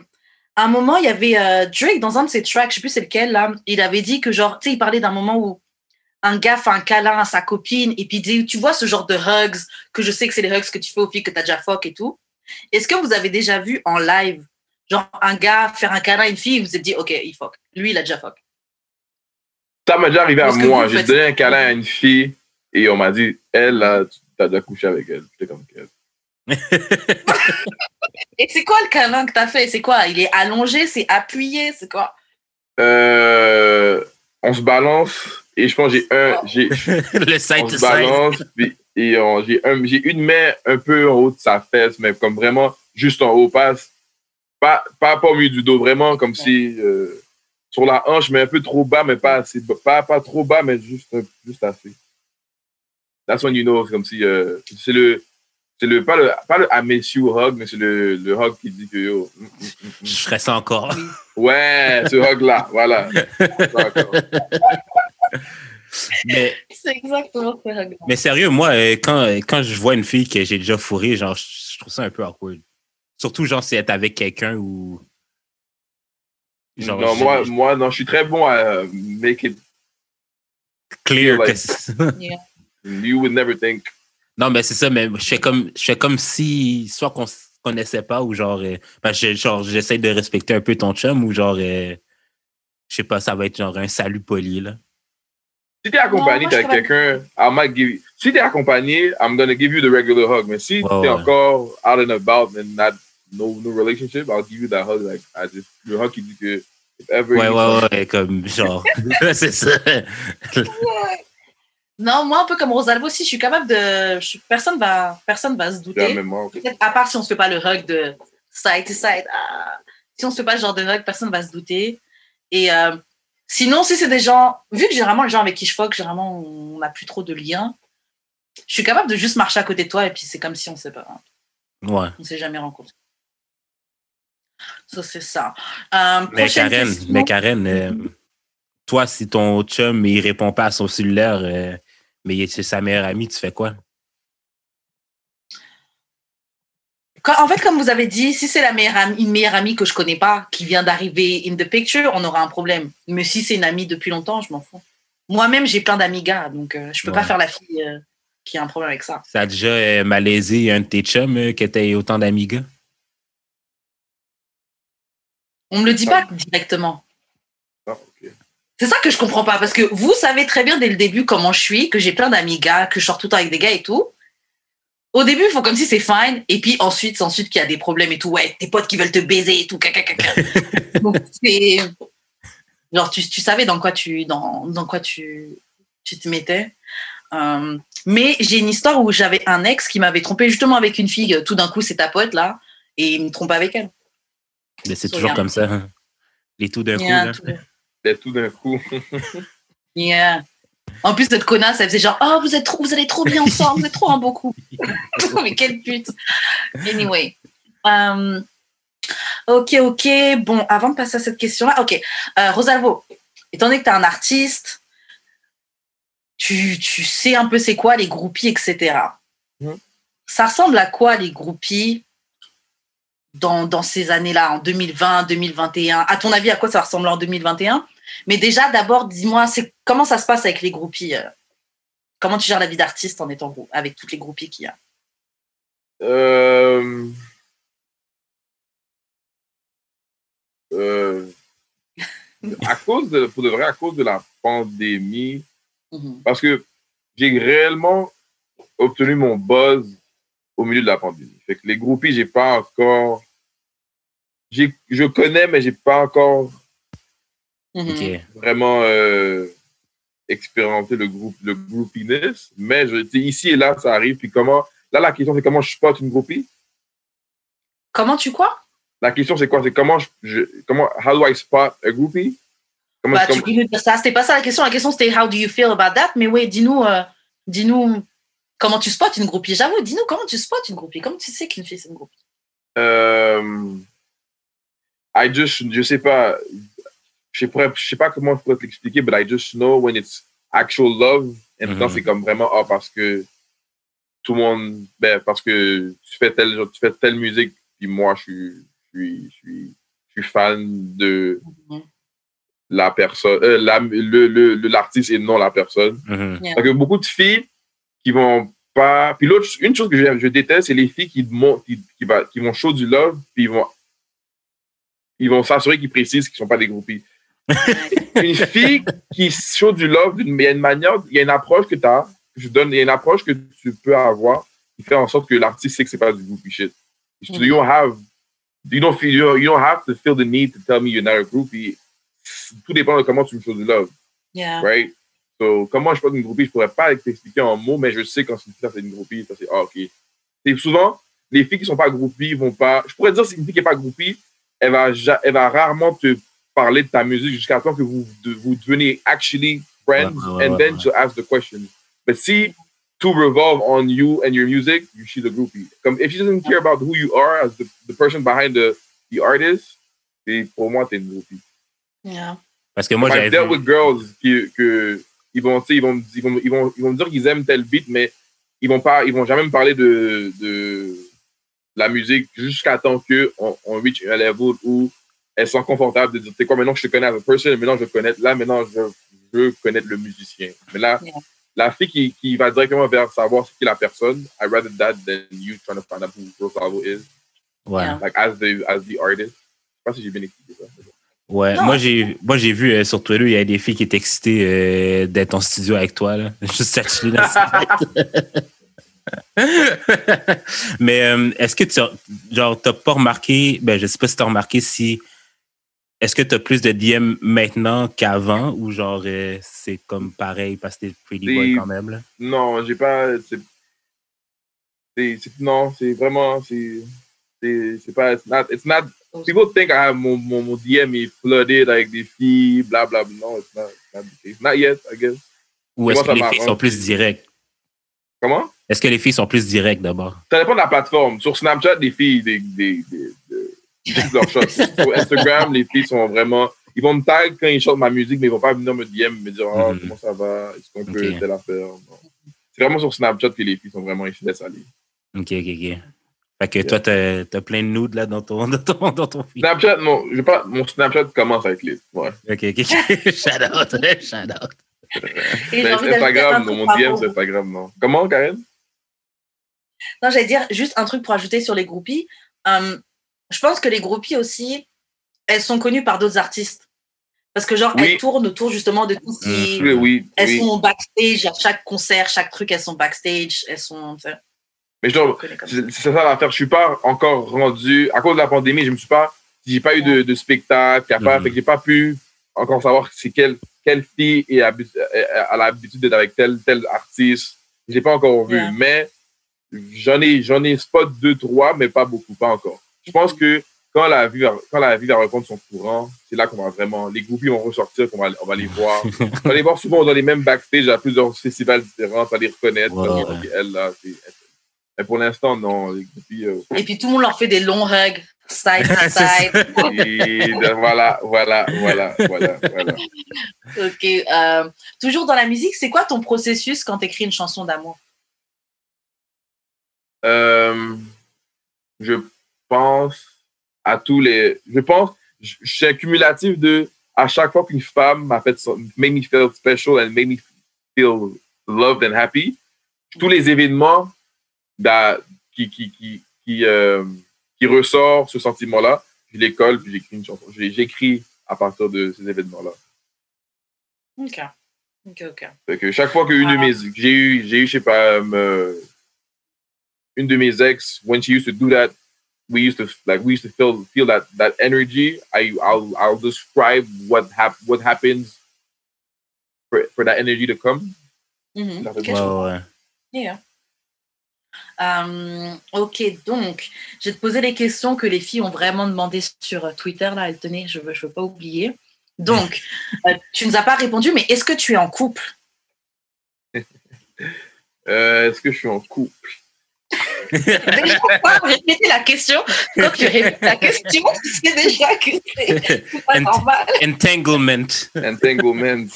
à un moment, il y avait euh, Drake dans un de ses tracks, je sais plus c'est lequel, là, il avait dit que genre, tu sais, il parlait d'un moment où un gars fait un câlin à sa copine et puis dit, tu vois ce genre de hugs, que je sais que c'est les hugs que tu fais aux filles que tu as déjà fuck et tout. Est-ce que vous avez déjà vu en live Genre, un gars faire un câlin à une fille, vous vous êtes dit, OK, il fuck. Lui, il a déjà fuck. Ça m'est déjà arrivé à moi. J'ai donné un câlin à une fille et on m'a dit, elle, là, tu as déjà couché avec elle. J'étais comme, et c'est quoi le câlin que t'as fait? C'est quoi? Il est allongé, c'est appuyé, c'est quoi? Euh, On se balance et je pense que j'ai un. J'ai, le side on se balance puis, et j'ai, un, j'ai une main un peu en haut de sa fesse, mais comme vraiment juste en haut, pas, pas, pas, au milieu du dos, vraiment comme si euh, sur la hanche, mais un peu trop bas, mais pas assez, pas, pas trop bas, mais juste, juste assez. That's when you know, comme si euh, c'est le c'est le pas le pas le I miss you hug, mais c'est le, le hug qui dit que yo. Mm, mm, mm, je ferais ça encore. Ouais, ce hug là, voilà. mais c'est exactement ce hug. Mais sérieux, moi, euh, quand, quand je vois une fille que j'ai déjà fourrée, genre, je trouve ça un peu awkward. Surtout, genre, si elle est avec quelqu'un ou. Genre, non, moi, moi, non, je suis très bon à make it clear. Like, yeah. You would never think. Non, mais c'est ça, mais je fais comme, je fais comme si, soit qu'on se connaissait pas ou genre, euh, ben, genre j'essaie de respecter un peu ton chum ou genre, euh, je sais pas, ça va être genre un salut poli, là. Si t'es accompagné avec quelqu'un, I might give you, si t'es accompagné, I'm gonna give you the regular hug. Mais si t'es encore out and about and not, no, no relationship, I'll give you that hug. Like, I just, le hug qui dit que, if ever. Ouais, ouais, ouais, comme, genre, c'est ça. Non, moi, un peu comme Rosalvo aussi, je suis capable de. personne va, personne va se douter. À part si on ne se fait pas le hug de side to side. Ah. Si on ne se fait pas le genre de hug, personne ne va se douter. Et euh, sinon, si c'est des gens. Vu que généralement, les gens avec qui je fuck, généralement, on n'a plus trop de liens. Je suis capable de juste marcher à côté de toi et puis c'est comme si on ne s'est pas. Ouais. On s'est jamais rencontrés. Ça, c'est ça. Euh, mais Karen, mais Karen euh, toi, si ton chum il répond pas à son cellulaire, mais c'est sa meilleure amie, tu fais quoi? en fait, comme vous avez dit, si c'est la meilleure amie, une meilleure amie que je connais pas, qui vient d'arriver in the picture, on aura un problème. Mais si c'est une amie depuis longtemps, je m'en fous. Moi-même, j'ai plein d'amis gars, donc euh, je peux pas faire la fille euh, qui a un problème avec ça. Ça a déjà euh, malaisé un de tes chums qui était autant d'amis gars? On me le dit pas directement. C'est ça que je comprends pas, parce que vous savez très bien dès le début comment je suis, que j'ai plein d'amis gars, que je sors tout le temps avec des gars et tout. Au début, ils font comme si c'est fine, et puis ensuite, c'est ensuite qu'il y a des problèmes et tout. Ouais, tes potes qui veulent te baiser et tout, caca, caca. Donc, c'est. Genre, tu, tu, savais dans quoi tu, dans, dans quoi tu, tu te mettais. Euh, mais j'ai une histoire où j'avais un ex qui m'avait trompé justement avec une fille. Tout d'un coup, c'est ta pote là, et il me trompe avec elle. Mais c'est toujours comme ça. Hein. Les tout d'un coup. Là tout d'un coup. yeah. En plus, cette connasse, elle faisait genre, oh, vous, êtes trop, vous allez trop bien ensemble, vous êtes trop un beau couple. Mais quelle pute. Anyway. Um, ok, ok. Bon, avant de passer à cette question-là, ok. Euh, Rosalvo, étant donné que tu es un artiste, tu, tu, sais un peu c'est quoi les groupies, etc. Mm. Ça ressemble à quoi les groupies dans, dans ces années-là, en 2020, 2021 À ton avis, à quoi ça ressemble en 2021 Mais déjà, d'abord, dis-moi, c'est comment ça se passe avec les groupies euh? Comment tu gères la vie d'artiste en étant avec toutes les groupies qu'il y a? Euh... Euh... à cause de, pour de vrai, à cause de la pandémie, mm-hmm. parce que j'ai réellement obtenu mon buzz au milieu de la pandémie. Fait que les groupies, j'ai pas encore. Je connais, mais j'ai pas encore mhm. vraiment euh, expérimenté le groupe, le groupiness. Mais je, ici et là, ça arrive. Puis comment. Là, la question, c'est comment je spot une groupie? Comment tu quoi? La question, c'est quoi? C'est comment je, comment, how do I spot a groupie? Comment, bah, tu dire ça. C'était pas ça la question. La question, c'était how do you feel about that? Mais oui, dis-nous, euh, dis-nous Comment tu spots une groupie? J'avoue, dis-nous comment tu spots une groupie? Comment tu sais qu'une fille c'est une groupie? Euh, I just, je sais pas, je sais pas, je sais pas comment je pourrais te l'expliquer, but I just know when it's actual love. Et mm c'est comme vraiment ah parce que tout le monde, ben parce que tu fais telle, tu fais telle musique, puis moi je suis, je suis, je suis, je suis fan de mm-hmm. la personne, euh, la, le, le, l'artiste et non la personne. Mm Donc beaucoup de filles qui vont pas. Puis l'autre, une chose que je, je déteste, c'est les filles qui, montent, qui, qui, va, qui vont show du love, puis ils vont ils vont s'assurer qu'ils précisent qu'ils ne sont pas des groupies. une fille qui show du love, il y a une manière, il y a une approche que tu as, je donne, il y a une approche que tu peux avoir qui fait en sorte que l'artiste sait que c'est pas du groupie shit. You don't have, you don't feel, you don't have to feel the need to tell me you're not a groupie. Tout dépend de comment tu me shows du love. Yeah. Right? So, comment je suis pas une groupie, je pourrais pas t'expliquer en mots, mais je sais quand c'est une fille, c'est une groupie, ça c'est, ah, ok. C'est souvent, les filles qui sont pas groupies vont pas, je pourrais dire, c'est une fille qui est pas groupie, elle va, elle va rarement te parler de ta musique jusqu'à temps que vous, vous devenez actually friends, ouais, ouais, and then she'll ask the question. But see, to revolve on you and your music, you she's a groupie. Comme, if she doesn't care about who you are as the, the person behind the, the artist, pour moi, t'es une groupie. Yeah. Parce que moi, j'ai dealt with girls qui, que, ils vont, ils vont, ils vont, ils vont, ils vont dire qu'ils aiment tel beat, mais ils vont pas, ils vont jamais me parler de, de la musique jusqu'à temps que on, on reach un level où elles sont confortables de dire, c'est quoi, maintenant je te connais as a person, maintenant je connais, là, maintenant je veux connaître le musicien. Mais là, yeah. la fille qui, qui va directement vers savoir ce qui est la personne, I rather that than you trying to find out who Rosalvo is. Ouais. Like, as the, as the artist. Je sais pas si j'ai bien expliqué ça. Ouais, non. moi j'ai moi j'ai vu euh, sur Twitter, il y a des filles qui étaient excitées euh, d'être en studio avec toi là, juste à chiller dans Mais euh, est-ce que tu genre t'as pas remarqué, ben je sais pas si t'as remarqué si est-ce que tu as plus de DM maintenant qu'avant ou genre c'est comme pareil parce que t'es pretty boy quand même là? Non, j'ai pas. C'est, non, c'est vraiment. C'est, c'est, pas. It's not, it's not, people think I have mon, DM est flooded avec des filles, bla bla. Non, it's not, not the case. Not yet, I guess. Ou est-ce que les filles sont plus directes? Comment? Est-ce que les filles sont plus directes d'abord? Ça dépend de la plateforme. Sur Snapchat, les filles, des, des, des, leur shot. Sur Instagram, les filles sont vraiment. Ils vont me tag quand ils chantent ma musique, mais ils vont pas venir me DM me dire oh, comment ça va, est-ce qu'on peut okay. telle affaire? C'est vraiment sur Snapchat que les filles sont vraiment ici laissent aller. Ok, ok, ok. Fait que yeah. toi, t'as as plein de nudes là dans ton, dans ton, dans ton feed. Snapchat, non, je pas, mon Snapchat commence avec les. Ouais. Ok, ok, ok. shout out, shout out. Mais Instagram, non, mon DM, c'est Instagram, non. Comment, Karen? Non, j'allais dire juste un truc pour ajouter sur les groupies. Um, je pense que les groupies aussi, elles sont connues par d'autres artistes. Parce que, genre, oui. elles tournent autour justement de tout ce qui. Oui, oui, elles oui. sont backstage, à chaque concert, chaque truc, elles sont backstage. Elles sont. Mais genre, c'est ça l'affaire. Je suis pas encore rendu. À cause de la pandémie, je me suis pas. J'ai pas eu de, de spectacle, capable. Mm. Fait que j'ai pas pu encore savoir c'est quelle, quelle fille est a l'habitude d'être avec tel, tel artiste. J'ai pas encore vu. Yeah. Mais j'en ai, j'en ai spot deux, trois, mais pas beaucoup, pas encore. Je pense que quand la vie va, quand la vie va reprendre son courant, c'est là qu'on va vraiment, les groupies vont ressortir, qu'on va, on va les voir. on va les voir souvent dans les mêmes backstage à plusieurs festivals différents, on va les reconnaître. Ouais, ouais. Elle, là, mais pour l'instant, non. Les groupies, euh... Et puis tout le monde leur fait des longs hugs, side to side. Et voilà, voilà, voilà, voilà, voilà. Ok. Euh, toujours dans la musique, c'est quoi ton processus quand tu écris une chanson d'amour? Euh, je pense à tous les. Je pense, je, je suis cumulatif de. À chaque fois qu'une femme m'a fait. made me feel special and made me feel loved and happy, tous les événements qui, qui, qui, qui, euh, qui ressort ce sentiment-là, je les colle puis j'écris une chanson. J'écris à partir de ces événements-là. Ok. Ok, ok. Fait que chaque fois qu'une ah. de mes. J'ai eu, j'ai eu, je sais pas, euh, une de mes ex, when she used to do that, we used to like we used to feel feel that that energy. I I'll I'll describe what hap what happens for, for that energy to come. Mm-hmm. Okay. Ouais, ouais. Yeah. Um, ok, donc je vais te poser les questions que les filles ont vraiment demandé sur Twitter. Là, elles tenaient, je veux, je veux pas oublier. Donc, euh, tu nous as pas répondu, mais est-ce que tu es en couple? Euh, Est-ce que je suis en couple? Déjà, pas répéter la question? Quand tu répètes la question, tu sais déjà que c'est pas Ent normal. Entanglement. Entanglement.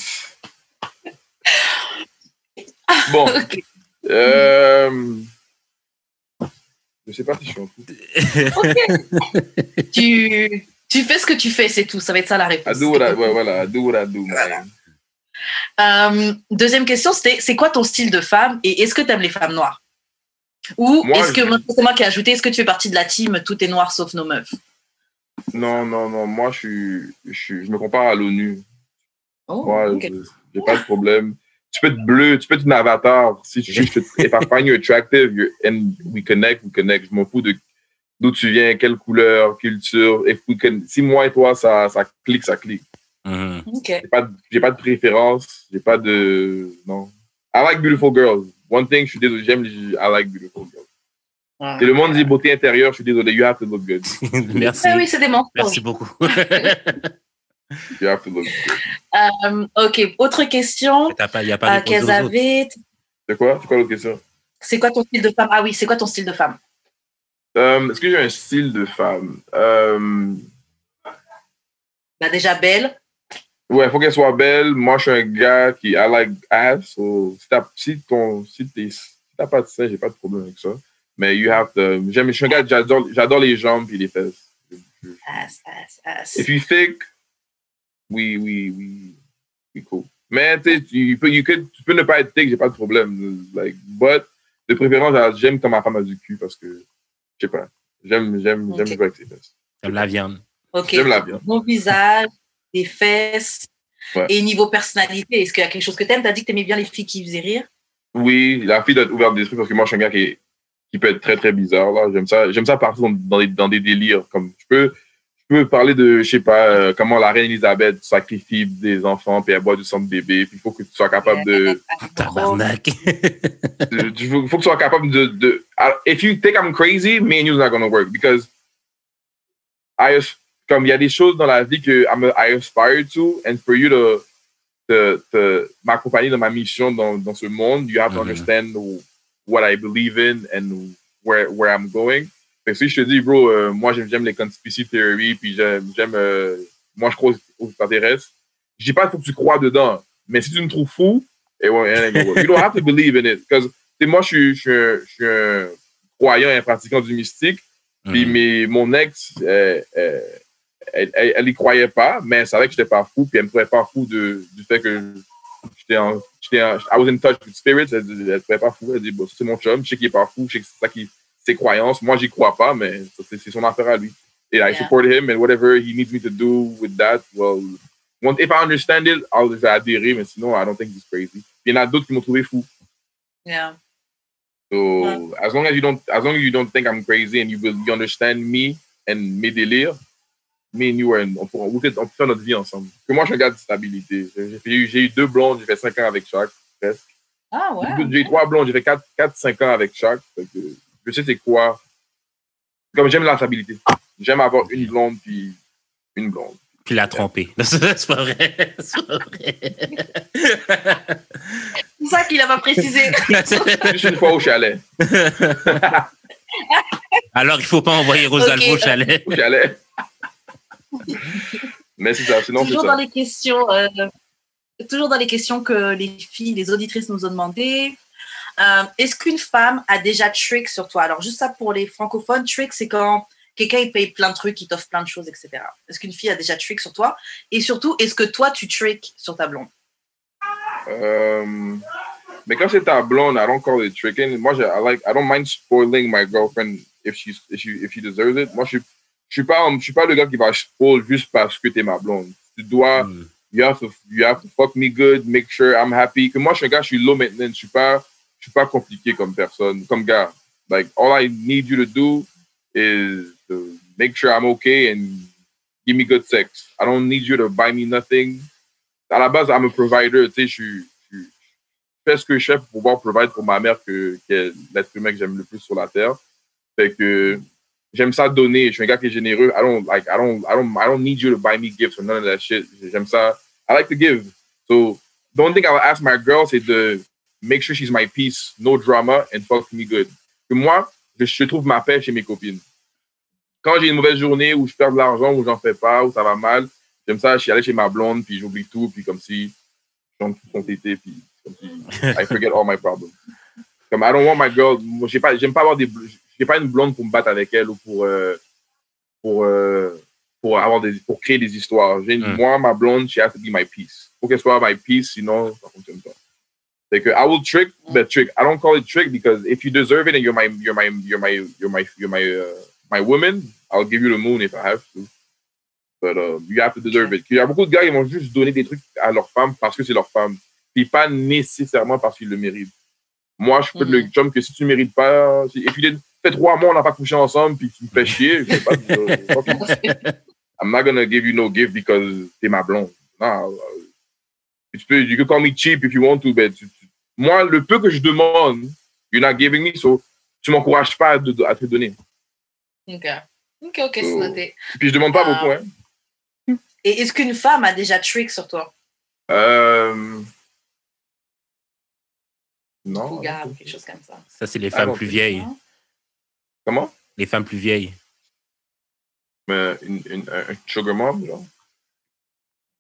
Bon. Okay. Euh, je sais pas si je suis en couple. Okay. tu, tu fais ce que tu fais, c'est tout. Ça va être ça la réponse. What I, ouais, voilà. Euh, deuxième question, c'était c'est quoi ton style de femme et est-ce que tu aimes les femmes noires? Ou est-ce que, c'est moi qui ai ajouté, est-ce que tu fais partie de la team Tout est noir sauf nos meufs? Non, non, non. Moi, je, suis, je, je me compare à l'ONU. Oh, moi, okay. j'ai pas de problème. Tu peux être bleu, tu peux être un avatar. Si tu if I find you attractive you're, and we connect, we connect. Je m'en fous de d'où tu viens, quelle couleur, culture. If we can, si moi et toi, ça, ça clique, ça clique. Mm J'ai pas, pas de préférence. J'ai pas de. Non. I like beautiful girls. One thing, je suis désolé, j'aime, I like beautiful girls. Ah. le monde dit beauté intérieure, je suis désolé, you have to look good. Merci. Ah oui, c'est des mensonges. Merci beaucoup. you have to look good. Um, ok, autre question. Il n'y a pas de uh, C'est quoi? C'est quoi l'autre question? C'est quoi ton style de femme? Ah oui, c'est quoi ton style de femme? Um, Est-ce que j'ai un style de femme? Um... bah, Déjà belle. Ouais, il faut qu'elle soit belle. Moi, je suis un gars qui I like ass. So, si t'as si ton, si si pas de sein, j'ai pas de problème avec ça. Mais you have to. J'aime, je suis un gars, j'adore, j'adore les jambes et les fesses. Ass, ass, ass. If you think, we, we, we, we cool. Mais tu tu peux, you could, tu peux ne pas être thick, j'ai pas de problème. Like, but, de préférence, j'aime quand ma femme a du cul parce que, je sais pas, j'aime, j'aime, okay. j'aime avec ses fesses. J'aime la viande. Ok. J'aime la viande. Mon visage, les fesses. Ouais. Et niveau personnalité, est-ce qu'il y a quelque chose que t'aimes? T'as dit que t'aimais bien les filles qui faisaient rire Oui, la fille doit être ouverte d'esprit parce que moi, je suis un gars qui est qui peut être très, très bizarre. Là. J'aime ça, j'aime ça partir dans, des, dans des délires. Comme, je, peux, peux parler de, je sais pas, euh, comment la reine Elisabeth sacrifie des enfants, puis elle boit du sang de bébé, puis il faut que tu sois capable de... Tabarnak! Il faut, faut que tu sois capable de, de... If you think I'm crazy, me and you is not gonna work, because I, comme il y a des choses dans la vie que I'm, I aspire to, and for you to, to, to m'accompagner dans ma mission dans, dans ce monde, you have to mm -hmm. understand what I believe in and where, where I'm going. Fait que si je te dis, bro, euh, moi j'aime les conspiracy theories, puis j'aime, euh, moi je crois aux extraterrestres, je dis pas faut que tu crois dedans, mais si tu me trouves fou, it won't, you don't have to believe in it. Because moi je suis, je, je suis un croyant et un pratiquant du mystique, puis mm -hmm. mon ex, euh, elle, elle, elle, y croyait pas, mais elle savait que j'étais pas fou, puis elle me trouvait pas fou de, du fait que j'étais en, j'étais en, I was in touch with spirits, elle, elle trouvait pas fou, elle dit, bon, c'est mon chum, je sais qu'il est pas fou, je sais que c'est ça qui, ses croyances, moi j'y crois pas, mais c'est son affaire à lui. Et I yeah. support him and whatever he needs me to do with that, well, if I understand it, I'll just adhérer, mais sinon, I don't think he's crazy. Il y en a d'autres qui m'ont trouvé fou. Yeah. So yeah. as long as you don't, as long as you don't think I'm crazy and you will, you understand me and mes délires, me and you, are, on, on, on peut faire notre vie ensemble. Que moi, je suis un gars de stabilité. J'ai eu, eu, deux blondes, j'ai fait cinq ans avec chaque, presque. Ah ouais? J'ai eu trois blondes, j'ai fait quatre, quatre, cinq ans avec chaque. Je sais c'est quoi. Comme j'aime la stabilité. J'aime avoir une blonde puis une blonde. Puis la tromper. c'est pas vrai. C'est pas vrai. c'est ça qu'il a pas précisé. Juste une fois au chalet. Alors, il ne faut pas envoyer Rosalvo okay. au chalet. Au chalet. Mais c'est ça, sinon toujours ça. dans les questions, euh, toujours dans les questions que les filles, les auditrices nous ont demandé. Euh, Est-ce qu'une femme a déjà trick sur toi? Alors juste ça pour les francophones, trick c'est quand quelqu'un il paye plein de trucs, il t'offre plein de choses, etc. Est-ce qu'une fille a déjà trick sur toi? Et surtout, est-ce que toi tu trick sur ta blonde? Euh, Mais quand c'est ta blonde, I don't call it tricking. Moi, je, I like, I don't mind spoiling my girlfriend if she, if she, if she deserves it. Moi, je suis je suis pas, je suis pas le gars qui va spoil juste parce que t'es ma blonde. Tu dois, mm. you have to, you have to fuck me good, make sure I'm happy. Que moi, je suis un gars, je suis low maintenance. Je suis pas, suis pas compliqué comme personne, comme gars. Like, all I need you to do is to make sure I'm okay and give me good sex. I don't need you to buy me nothing. À la base, I'm a provider. Tu sais, je, je, je fais ce que je fais pour pouvoir provide pour ma mère, que, qui est l'être humain que j'aime le plus sur la terre. Fait que, j'aime ça donner. Je suis un gars qui est généreux. I don't like. I don't. I don't. I don't need you to buy me gifts or none of that shit. J'aime ça. I like to give. So the only thing I will ask my girl, c'est de make sure she's my peace, no drama, and fuck me good. Que moi, je, je trouve ma paix chez mes copines. Quand j'ai une mauvaise journée où je perds de l'argent, où j'en fais pas, où ça va mal, j'aime ça. Je suis allé chez ma blonde, puis j'oublie tout, puis comme si je suis son tété, puis comme si I forget all my problems. Comme I don't want my girl. J'aime pas, pas avoir des j'ai pas une blonde pour me battre avec elle ou pour euh, pour euh, pour avoir des pour créer des histoires. J'ai mm. moi ma blonde, she has to be my piece. Faut qu'elle soit my piece, sinon ça fonctionne pas. C'est que I will trick the trick. I don't call it trick because if you deserve it and you're my you're my you're my you're my you're my uh, my woman, I'll give you the moon if I have to. But uh, you have to deserve it. Il y a beaucoup de gars qui vont juste donner des trucs à leur femme parce que c'est leur femme. Puis pas nécessairement parce qu'ils le méritent. Moi, je peux te le Mhm. chum que si tu ne mérites pas, si- et puis fait trois mois, on n'a pas couché ensemble, puis tu me fais chier, je sais pas, euh, you. I'm not gonna give you no gift because t'es ma blonde. Non, euh, tu peux, you can call me cheap if you want to, but tu- tu- moi, le peu que je demande, you're not giving me, so tu m'encourages pas à, de- à te donner. Ok. Ok, ok, c'est noté. Puis je demande pas beaucoup, hein. Et est-ce qu'une femme a déjà trick sur toi? Euh... Non. Ou quelque chose comme ça Ça, c'est les Ah, femmes plus vieilles. Comment? Les femmes plus vieilles. Mais une, une, un un sugar mom, genre?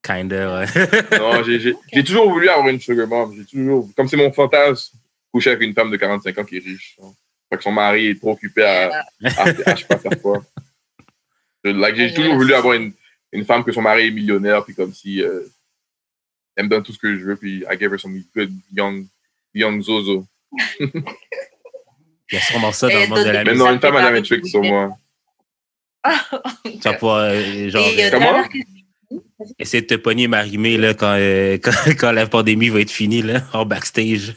Kinda, ouais. Non, j'ai- toujours voulu avoir une sugar mom. J'ai toujours, comme c'est mon fantasme, coucher avec une femme de 45 ans qui est riche. genre. Fait que son mari est trop occupé à, à, à je sais pas faire quoi. Like, j'ai toujours voulu ça. avoir une, une femme que son mari est millionnaire, puis comme si euh, elle me donne tout ce que je veux, puis I give her some good young, young zozo. Il y a sûrement ça dans Et le monde de la Mais non, ça une femme fait a pas jamais beaucoup trick de sur moi. Tu vas pouvoir, euh, genre, Et, euh, Comment? Essayer de te pogner Marimé là, quand, euh, quand, quand la pandémie va être finie, là, en backstage.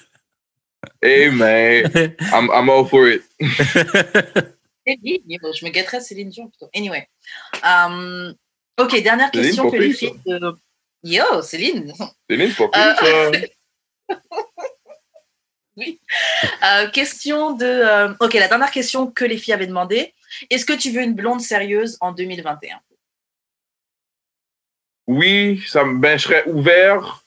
Hey man, I'm, I'm all for it. Je me gâterais Céline Dion plutôt. Anyway. Um, ok, dernière Céline, question pour que filles de... Yo, Céline Céline, pas Euh, plus, ça. Euh, Question de... euh, ok, la dernière question que les filles avaient demandé. Est-ce que tu veux une blonde sérieuse en 2021 Oui, ça, me- ben, je serais ouvert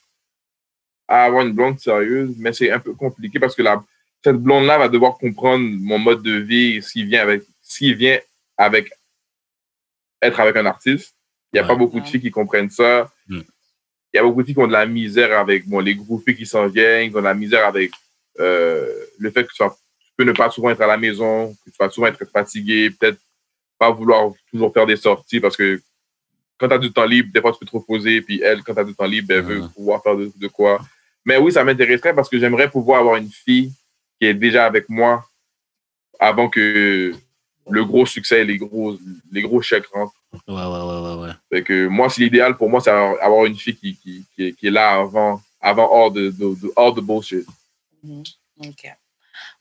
à avoir une blonde sérieuse, mais c'est un peu compliqué parce que la, cette blonde-là va devoir comprendre mon mode de vie, s'il vient avec, s'il vient avec être avec un artiste. Il n'y a Ouais. pas beaucoup de filles qui comprennent ça. Mm. Il y a beaucoup de filles qui ont de la misère avec bon, les groupies qui s'en viennent, qui ont de la misère avec euh, le fait que tu peux ne pas souvent être à la maison, que tu vas souvent être fatigué, peut-être pas vouloir toujours faire des sorties parce que quand tu as du temps libre, des fois tu peux te reposer, puis elle, quand tu as du temps libre, elle veut Mhm. pouvoir faire de, de quoi. Mais oui, ça m'intéresserait parce que j'aimerais pouvoir avoir une fille qui est déjà avec moi avant que le gros succès, les gros, les gros chèques rentrent. Ouais, ouais, ouais, ouais, ouais. Fait que moi, c'est l'idéal pour moi, c'est avoir avoir une fille qui, qui, qui, est, qui est là avant, avant all the, the, the- all the bullshit. Mhm. Ok.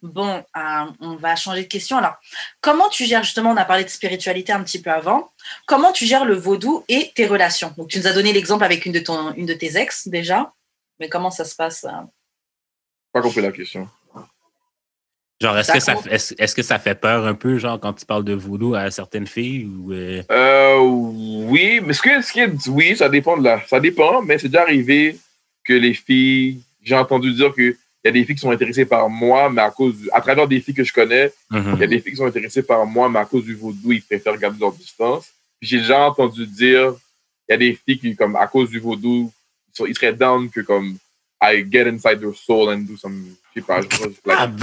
Bon, euh, on va changer de question. Alors, comment tu gères, justement, on a parlé de spiritualité un petit peu avant, comment tu gères le vaudou et tes relations? Donc, tu nous as donné l'exemple avec une de, ton, une de tes ex déjà, mais comment ça se passe euh? Pas compris la question. Genre, est-ce que, ça, fait- est-ce, est-ce que ça fait peur un peu, genre, quand tu parles de voodoo à certaines filles? Ou, euh, Euh, oui, mais ce que, ce qui est, oui, ça dépend de la, ça dépend, mais c'est déjà arrivé que les filles, j'ai entendu dire que il y a des filles qui sont intéressées par moi, mais à cause, du- à travers des filles que je connais, mhm. il y a des filles qui sont intéressées par moi, mais à cause du vaudou, ils préfèrent garder leur distance. J'ai déjà entendu dire, il y a des filles qui, comme, à cause du vaudou, ils, sont- ils seraient down que, comme, I get inside their soul and do some, je sais pas, je sais pas, Ah, like!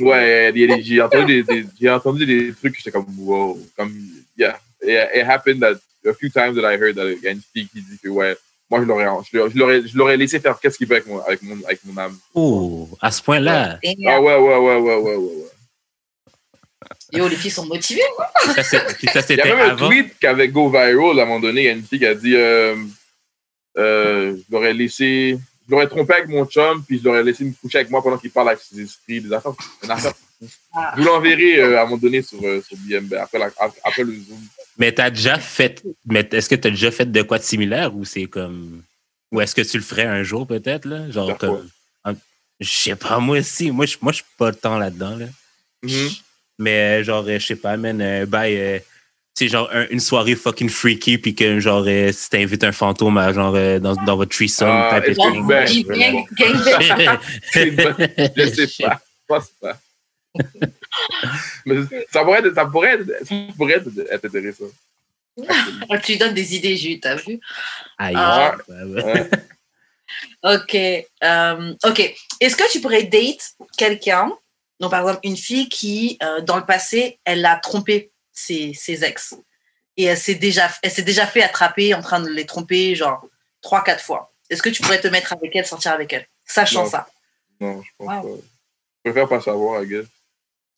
Ouais, j'ai entendu des, des- j'ai entendu des trucs j'étais comme wow, comme yeah, it, it happened that a few times that I heard that il y a une fille qui dit que ouais, moi je l'aurais, je l'aurais- je l'aurais, je l'aurais laissé faire qu'est-ce qu'il veut avec mon, avec mon, avec mon âme. Oh, à ce point-là. Ah ouais, ouais, ouais, ouais, ouais, ouais. ouais. Yo, les filles sont motivées. quoi. Ça, ça, Il y a même un tweet qui avait go viral à un moment donné. Il y a une fille qui a dit euh, euh, je l'aurais laissé, je l'aurais trompé avec mon chum, puis je l'aurais laissé me coucher avec moi pendant qu'il parle avec ses esprits, des affaires. Une affaire. Ah. Je vous l'enverrai euh, à un moment donné sur, euh, sur BMB après, la- après le Zoom. Mais t'as déjà fait. Mais est-ce que tu as déjà fait de quoi de similaire ou c'est comme. Ou est-ce que tu le ferais un jour peut-être, là? Genre comme. Je sais pas, moi aussi. Moi, je moi, je suis pas tant là-dedans, là. Mhm. Mais euh, genre, je sais pas, man, euh, bye, euh, tu sais, genre un- une soirée fucking freaky, puis que genre, euh, si t'invites un fantôme à, genre, euh, dans, dans votre threesome, Ah, type que thing. ben, C'est Je sais pas. Je pense pas. Mais ça pourrait être, ça pourrait être, ça pourrait être, être intéressant. Ah, tu lui donnes des idées, Jules, t'as vu? Aïe, Ah. ouais, ouais. Ok. euh, ok. Est-ce que tu pourrais date quelqu'un, donc par exemple une fille qui, euh, dans le passé, elle a trompé ses, ses ex et elle s'est déjà, elle s'est déjà fait attraper en train de les tromper, genre trois, quatre fois. Est-ce que tu pourrais te mettre avec elle, sortir avec elle, sachant Non. ça Non, je pense Wow. pas. Je préfère pas savoir, I guess.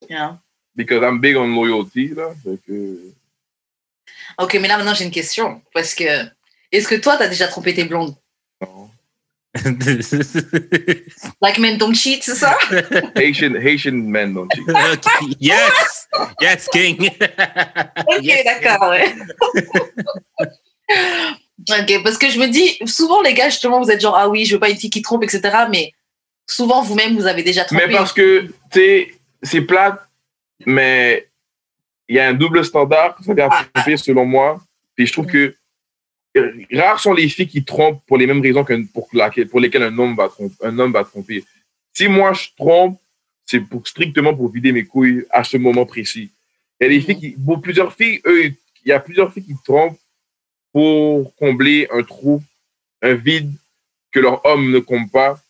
Hein? Because I'm big on loyalty, là. Que, Ok, mais là maintenant j'ai une question. Parce que, est-ce que toi, tu as déjà trompé tes blondes? Non. Like men don't cheat, c'est ça? Haitian, Haitian men don't cheat. Yes! Yes, King! Ok, Yes. d'accord, ouais. ok, parce que je me dis, souvent les gars, justement, vous êtes genre, ah oui, je veux pas une fille qui trompe, etc. Mais souvent vous-même, vous avez déjà trompé. Mais parce que, tu sais, c'est plate, mais il y a un double standard que ça vient Ah. tromper, selon moi. Puis je trouve que rares sont les filles qui trompent pour les mêmes raisons que pour, laquelle- pour lesquelles un homme, va tromper, un homme va tromper. Si moi je trompe, c'est pour, strictement pour vider mes couilles à ce moment précis. Il y a des Mhm. filles qui, pour plusieurs filles, eux, il y a plusieurs filles qui trompent pour combler un trou, un vide que leur homme ne comble pas.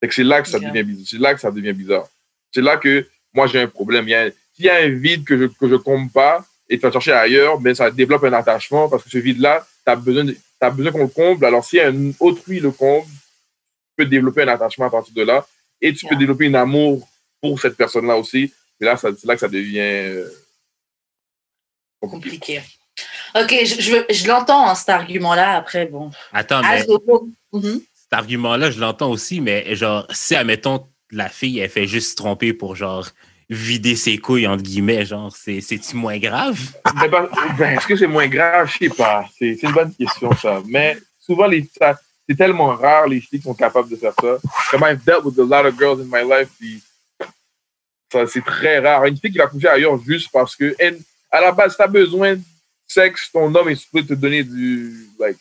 Fait c'est là que ça devient bizarre. C'est là que ça devient bizarre. C'est là que moi j'ai un problème. Il y a, s'il y a un vide que je que je comble pas et tu vas chercher ailleurs, ben ça développe un attachement parce que ce vide-là, tu as besoin, de- besoin qu'on le comble. Alors si un autrui le comble, tu peux développer un attachement à partir de là et tu peux développer un amour pour cette personne-là aussi. Et là, c'est là que ça devient euh, compliqué. compliqué. Ok, je, je, l'entends, hein, cet argument-là. Après, bon. Attends, mais Mhm. cet argument-là, je l'entends aussi, mais genre, si, admettons, la fille, elle fait juste se tromper pour, genre, vider ses couilles, entre guillemets, genre, c'est- c'est-tu moins grave? Ben, ben, ben, Est-ce que c'est moins grave? Je sais pas. C'est une bonne question, ça. Mais souvent, les, c'est tellement rare les filles qui sont capables de faire ça. Comme I've dealt with a lot of girls in my life, c'est très rare. Une fille qui va coucher ailleurs juste parce que, à la base, si t'as besoin de sexe, ton homme est supposé te donner du, like,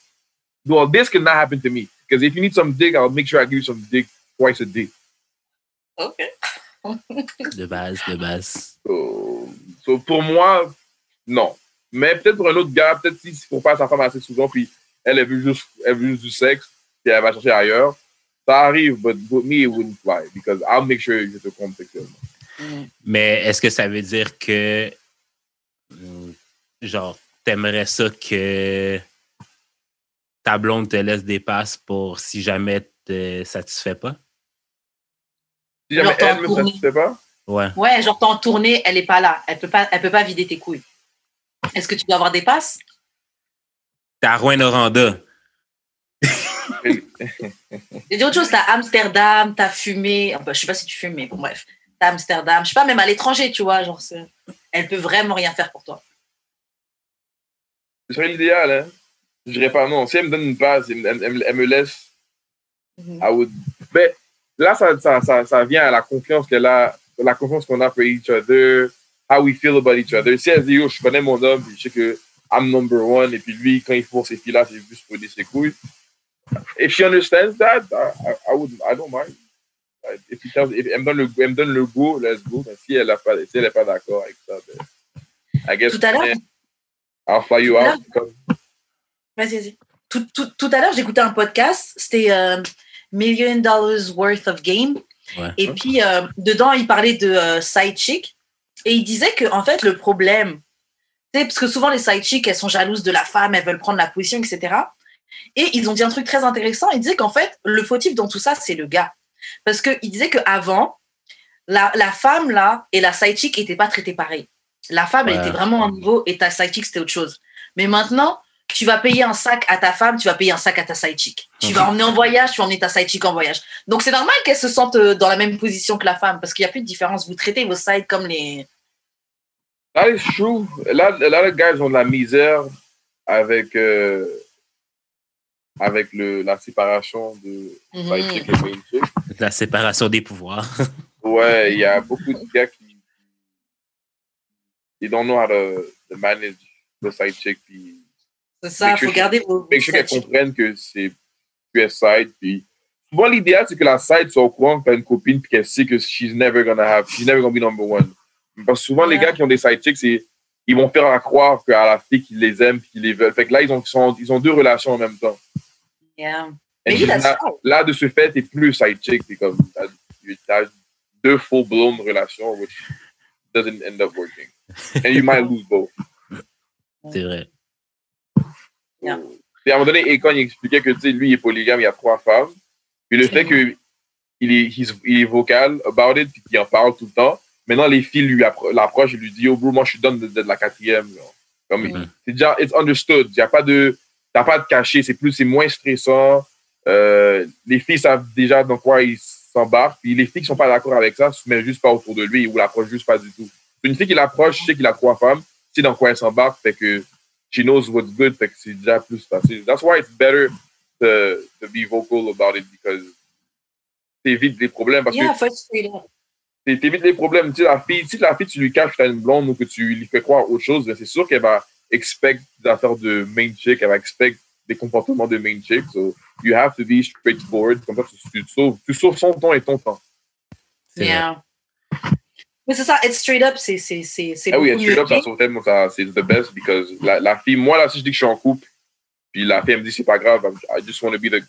well, this can not happen to me. Because if you need some dick, I'll make sure I give you some dick twice a day. Ok. De base, de base. So, so, pour moi, non. Mais peut-être pour un autre gars, peut-être s'il ne faut pas sa femme assez souvent, puis elle, elle veut juste, elle veut juste du sexe, puis elle va chercher ailleurs, ça arrive, but, but me, it wouldn't fly, because I'll make sure je te compte sexuellement. Mhm. Mais est-ce que ça veut dire que, hum, genre, t'aimerais ça que ta blonde te laisse des passes pour si jamais te satisfait pas? Si jamais elle tournes. satisfait pas, Ouais. Ouais, genre, t'es en tournée, elle est pas là. Elle peut pas, elle peut pas vider tes couilles. Est-ce que tu dois avoir des passes? T'as à Rouen-Noranda. J'ai dit autre chose, t'as Amsterdam, t'as fumé. Enfin, je sais pas si tu fumes, mais bon, bref. T'as Amsterdam. Je sais pas, même à l'étranger, tu vois. Genre, c'est- elle peut vraiment rien faire pour toi. ce serait l'idéal, hein. Je dirais pas non. Si elle me donne une passe, elle, elle- elle- elle me laisse, Mhm. I would. Mais là, ça, ça, ça, ça vient à la confiance qu'elle a, la confiance qu'on a pour each other, how we feel about each other. Si elle dit, yo, je connais mon homme, puis je sais que I'm number one, et puis lui, quand il faut ces filles-là, c'est juste pour aider ses couilles. If she understands that, I, I, I, would, I don't mind. If tells, if elle, me donne le, elle me donne le go, let's go. Mais si elle n'est pas, si elle est pas d'accord avec ça, ben, I guess Tout à l'heure, eh, I'll fly you out. Vas-y, vas-y. Tout, tout, tout à l'heure, j'écoutais un podcast, c'était euh, Million Dollars Worth of Game. Ouais. Et puis, euh, dedans, il parlait de euh, side chick. Et il disait que, en fait, le problème, sais, parce que souvent, les side chicks, elles sont jalouses de la femme, elles veulent prendre la position, etc. Et ils ont dit un truc très intéressant. Ils disaient qu'en fait, le fautif dans tout ça, c'est le gars. Parce qu'il disait qu'avant, la, la femme, là, et la side chick n'étaient pas traitées pareil. La femme, elle était vraiment à un niveau et ta side chick, c'était autre chose. Mais maintenant, tu vas payer un sac à ta femme, tu vas payer un sac à ta side chick. Tu vas emmener en voyage, tu vas emmener ta side chick en voyage. Donc c'est normal qu'elle se sente euh, dans la même position que la femme parce qu'il n'y a plus de différence. Vous traitez vos sides comme les. That is true. Là, là, les guys ont de la misère avec, euh, avec le, la séparation de side chick et main chick. La séparation des pouvoirs. Ouais, il y a beaucoup de gars qui ils don't know how to, to manage the side chick. Puis C'est ça, il faut garder vos. make sure qu'elles comprennent que c'est que side. Puis souvent, l'idéal, c'est que la side soit au courant que t'as une copine puis qu'elle sait que she's never gonna have, she's never gonna be number one. Parce que souvent, les gars qui ont des side chicks, c'est ils vont faire à croire qu'à la fille qu'ils les aiment qu'ils les veulent. Fait que là, ils ont, ils sont- ils ont deux relations en même temps. Yeah. Là, de ce fait, t'es plus side chick. T'es comme, t'as, deux full-blown relations, which doesn't end up working. And you might lose both. C'est vrai. Yeah. Puis à un moment donné, Akon, il expliquait que, tu sais, lui, il est polygame, il y a trois femmes. Puis le fait Mhm. que il est, il est vocal about it, puis qu'il en parle tout le temps, maintenant, les filles lui appro- l'approchent et lui disent, oh, bro, moi, je suis donne d'être la quatrième. genre. Comme, mm-hmm. c'est déjà, it's understood. Il y a pas de, t'as pas de cacher. C'est plus, c'est moins stressant. Euh, les filles savent déjà dans quoi ils s'embarquent. Puis les filles qui sont pas d'accord avec ça se mettent juste pas autour de lui ou l'approchent juste pas du tout. Une fille qui l'approche, je sais qu'il a trois femmes. C'est dans quoi elle s'embarque, fait que she knows what's good, fait que c'est déjà plus facile. That's why it's better to, to be vocal about it because t'évites des problèmes. Parce yeah, que t'évites les problèmes. Tu sais, la fille, si la fille, tu lui caches que t'as une blonde ou que tu lui fais croire autre chose, ben c'est sûr qu'elle va expect des affaires de main chick, elle va expect des comportements de main chick. So you have to be straightforward. Comme ça, tu, tu, sauves, tu sauves son temps et ton temps. Yeah. Mais c'est ça, être straight up, c'est. Ah oui, être straight up, ça sauve moi, c'est the best because la, la, fille, moi, là, si je dis que je suis en couple, puis la fille, elle me dit c'est pas grave, I just want to be the.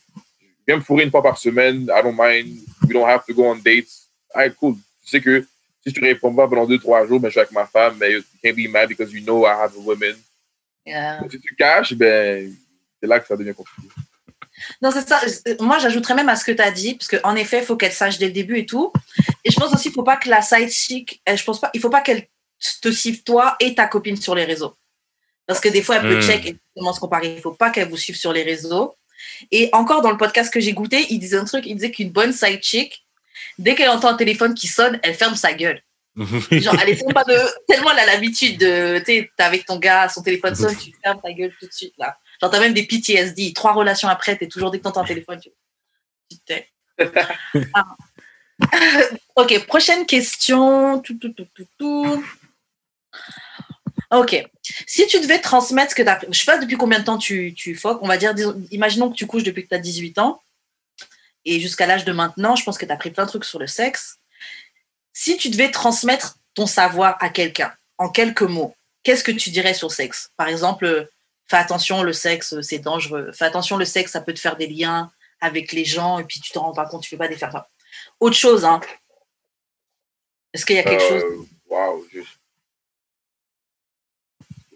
Viens me fourrer une fois par semaine, I don't mind, we don't have to go on dates. Alright, cool. Tu sais que si je te réponds pas pendant deux, trois jours, ben, je suis avec ma femme, mais you can't be mad because you know I have a woman. Yeah. Si tu caches, ben, c'est là que ça devient compliqué. Non, c'est ça. Moi, j'ajouterais même à ce que tu as dit, parce qu'en effet, il faut qu'elle sache dès le début et tout. Et je pense aussi qu'il ne faut pas que la side chick, je pense pas, il faut pas qu'elle te suive toi et ta copine sur les réseaux. Parce que des fois, elle peut hmm. check et se comparer. Il ne faut pas qu'elle vous suive sur les réseaux. Et encore dans le podcast que j'ai goûté, il disait un truc, il disait qu'une bonne side chick, dès qu'elle entend un téléphone qui sonne, elle ferme sa gueule. Genre, elle est pas de. Tellement elle a l'habitude de. Tu sais, avec ton gars, son téléphone sonne, tu fermes ta gueule tout de suite, là. Genre, t'as même des PTSD. Trois relations après, t'es toujours dès que t'entends un téléphone, tu. Ah. ok, prochaine question. Tout, tout, tout, tout, tout. Ok. Si tu devais transmettre ce que tu as. Je sais pas depuis combien de temps tu, tu foques. On va dire, imaginons que tu couches depuis que tu as 18 ans. Et jusqu'à l'âge de maintenant, je pense que tu as appris plein de trucs sur le sexe. Si tu devais transmettre ton savoir à quelqu'un, en quelques mots, qu'est-ce que tu dirais sur le sexe? Par exemple, fais attention, le sexe, c'est dangereux. Fais attention, le sexe, ça peut te faire des liens avec les gens et puis tu te rends pas compte, tu peux pas défaire ça. Autre chose, hein. Est-ce qu'il y a quelque chose? euh, Waouh, je...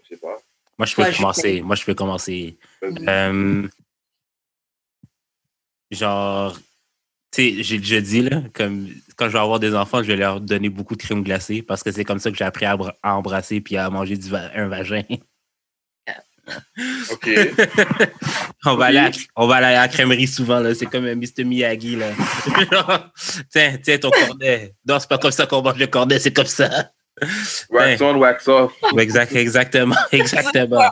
sais pas. Moi, je peux commencer. Moi, je peux commencer. Euh, genre, tu sais, j'ai déjà dit, là, comme quand je vais avoir des enfants, je vais leur donner beaucoup de crème glacée parce que c'est comme ça que j'ai appris à, embrasser puis à manger du un vagin. OK. on, va aller à, on va aller à la crèmerie souvent, là. C'est comme un Mr. Miyagi, là. tiens, tiens ton cornet. Non, c'est pas comme ça qu'on mange le cornet, c'est comme ça. Wax on, wax off. Exact, exactement, exactement.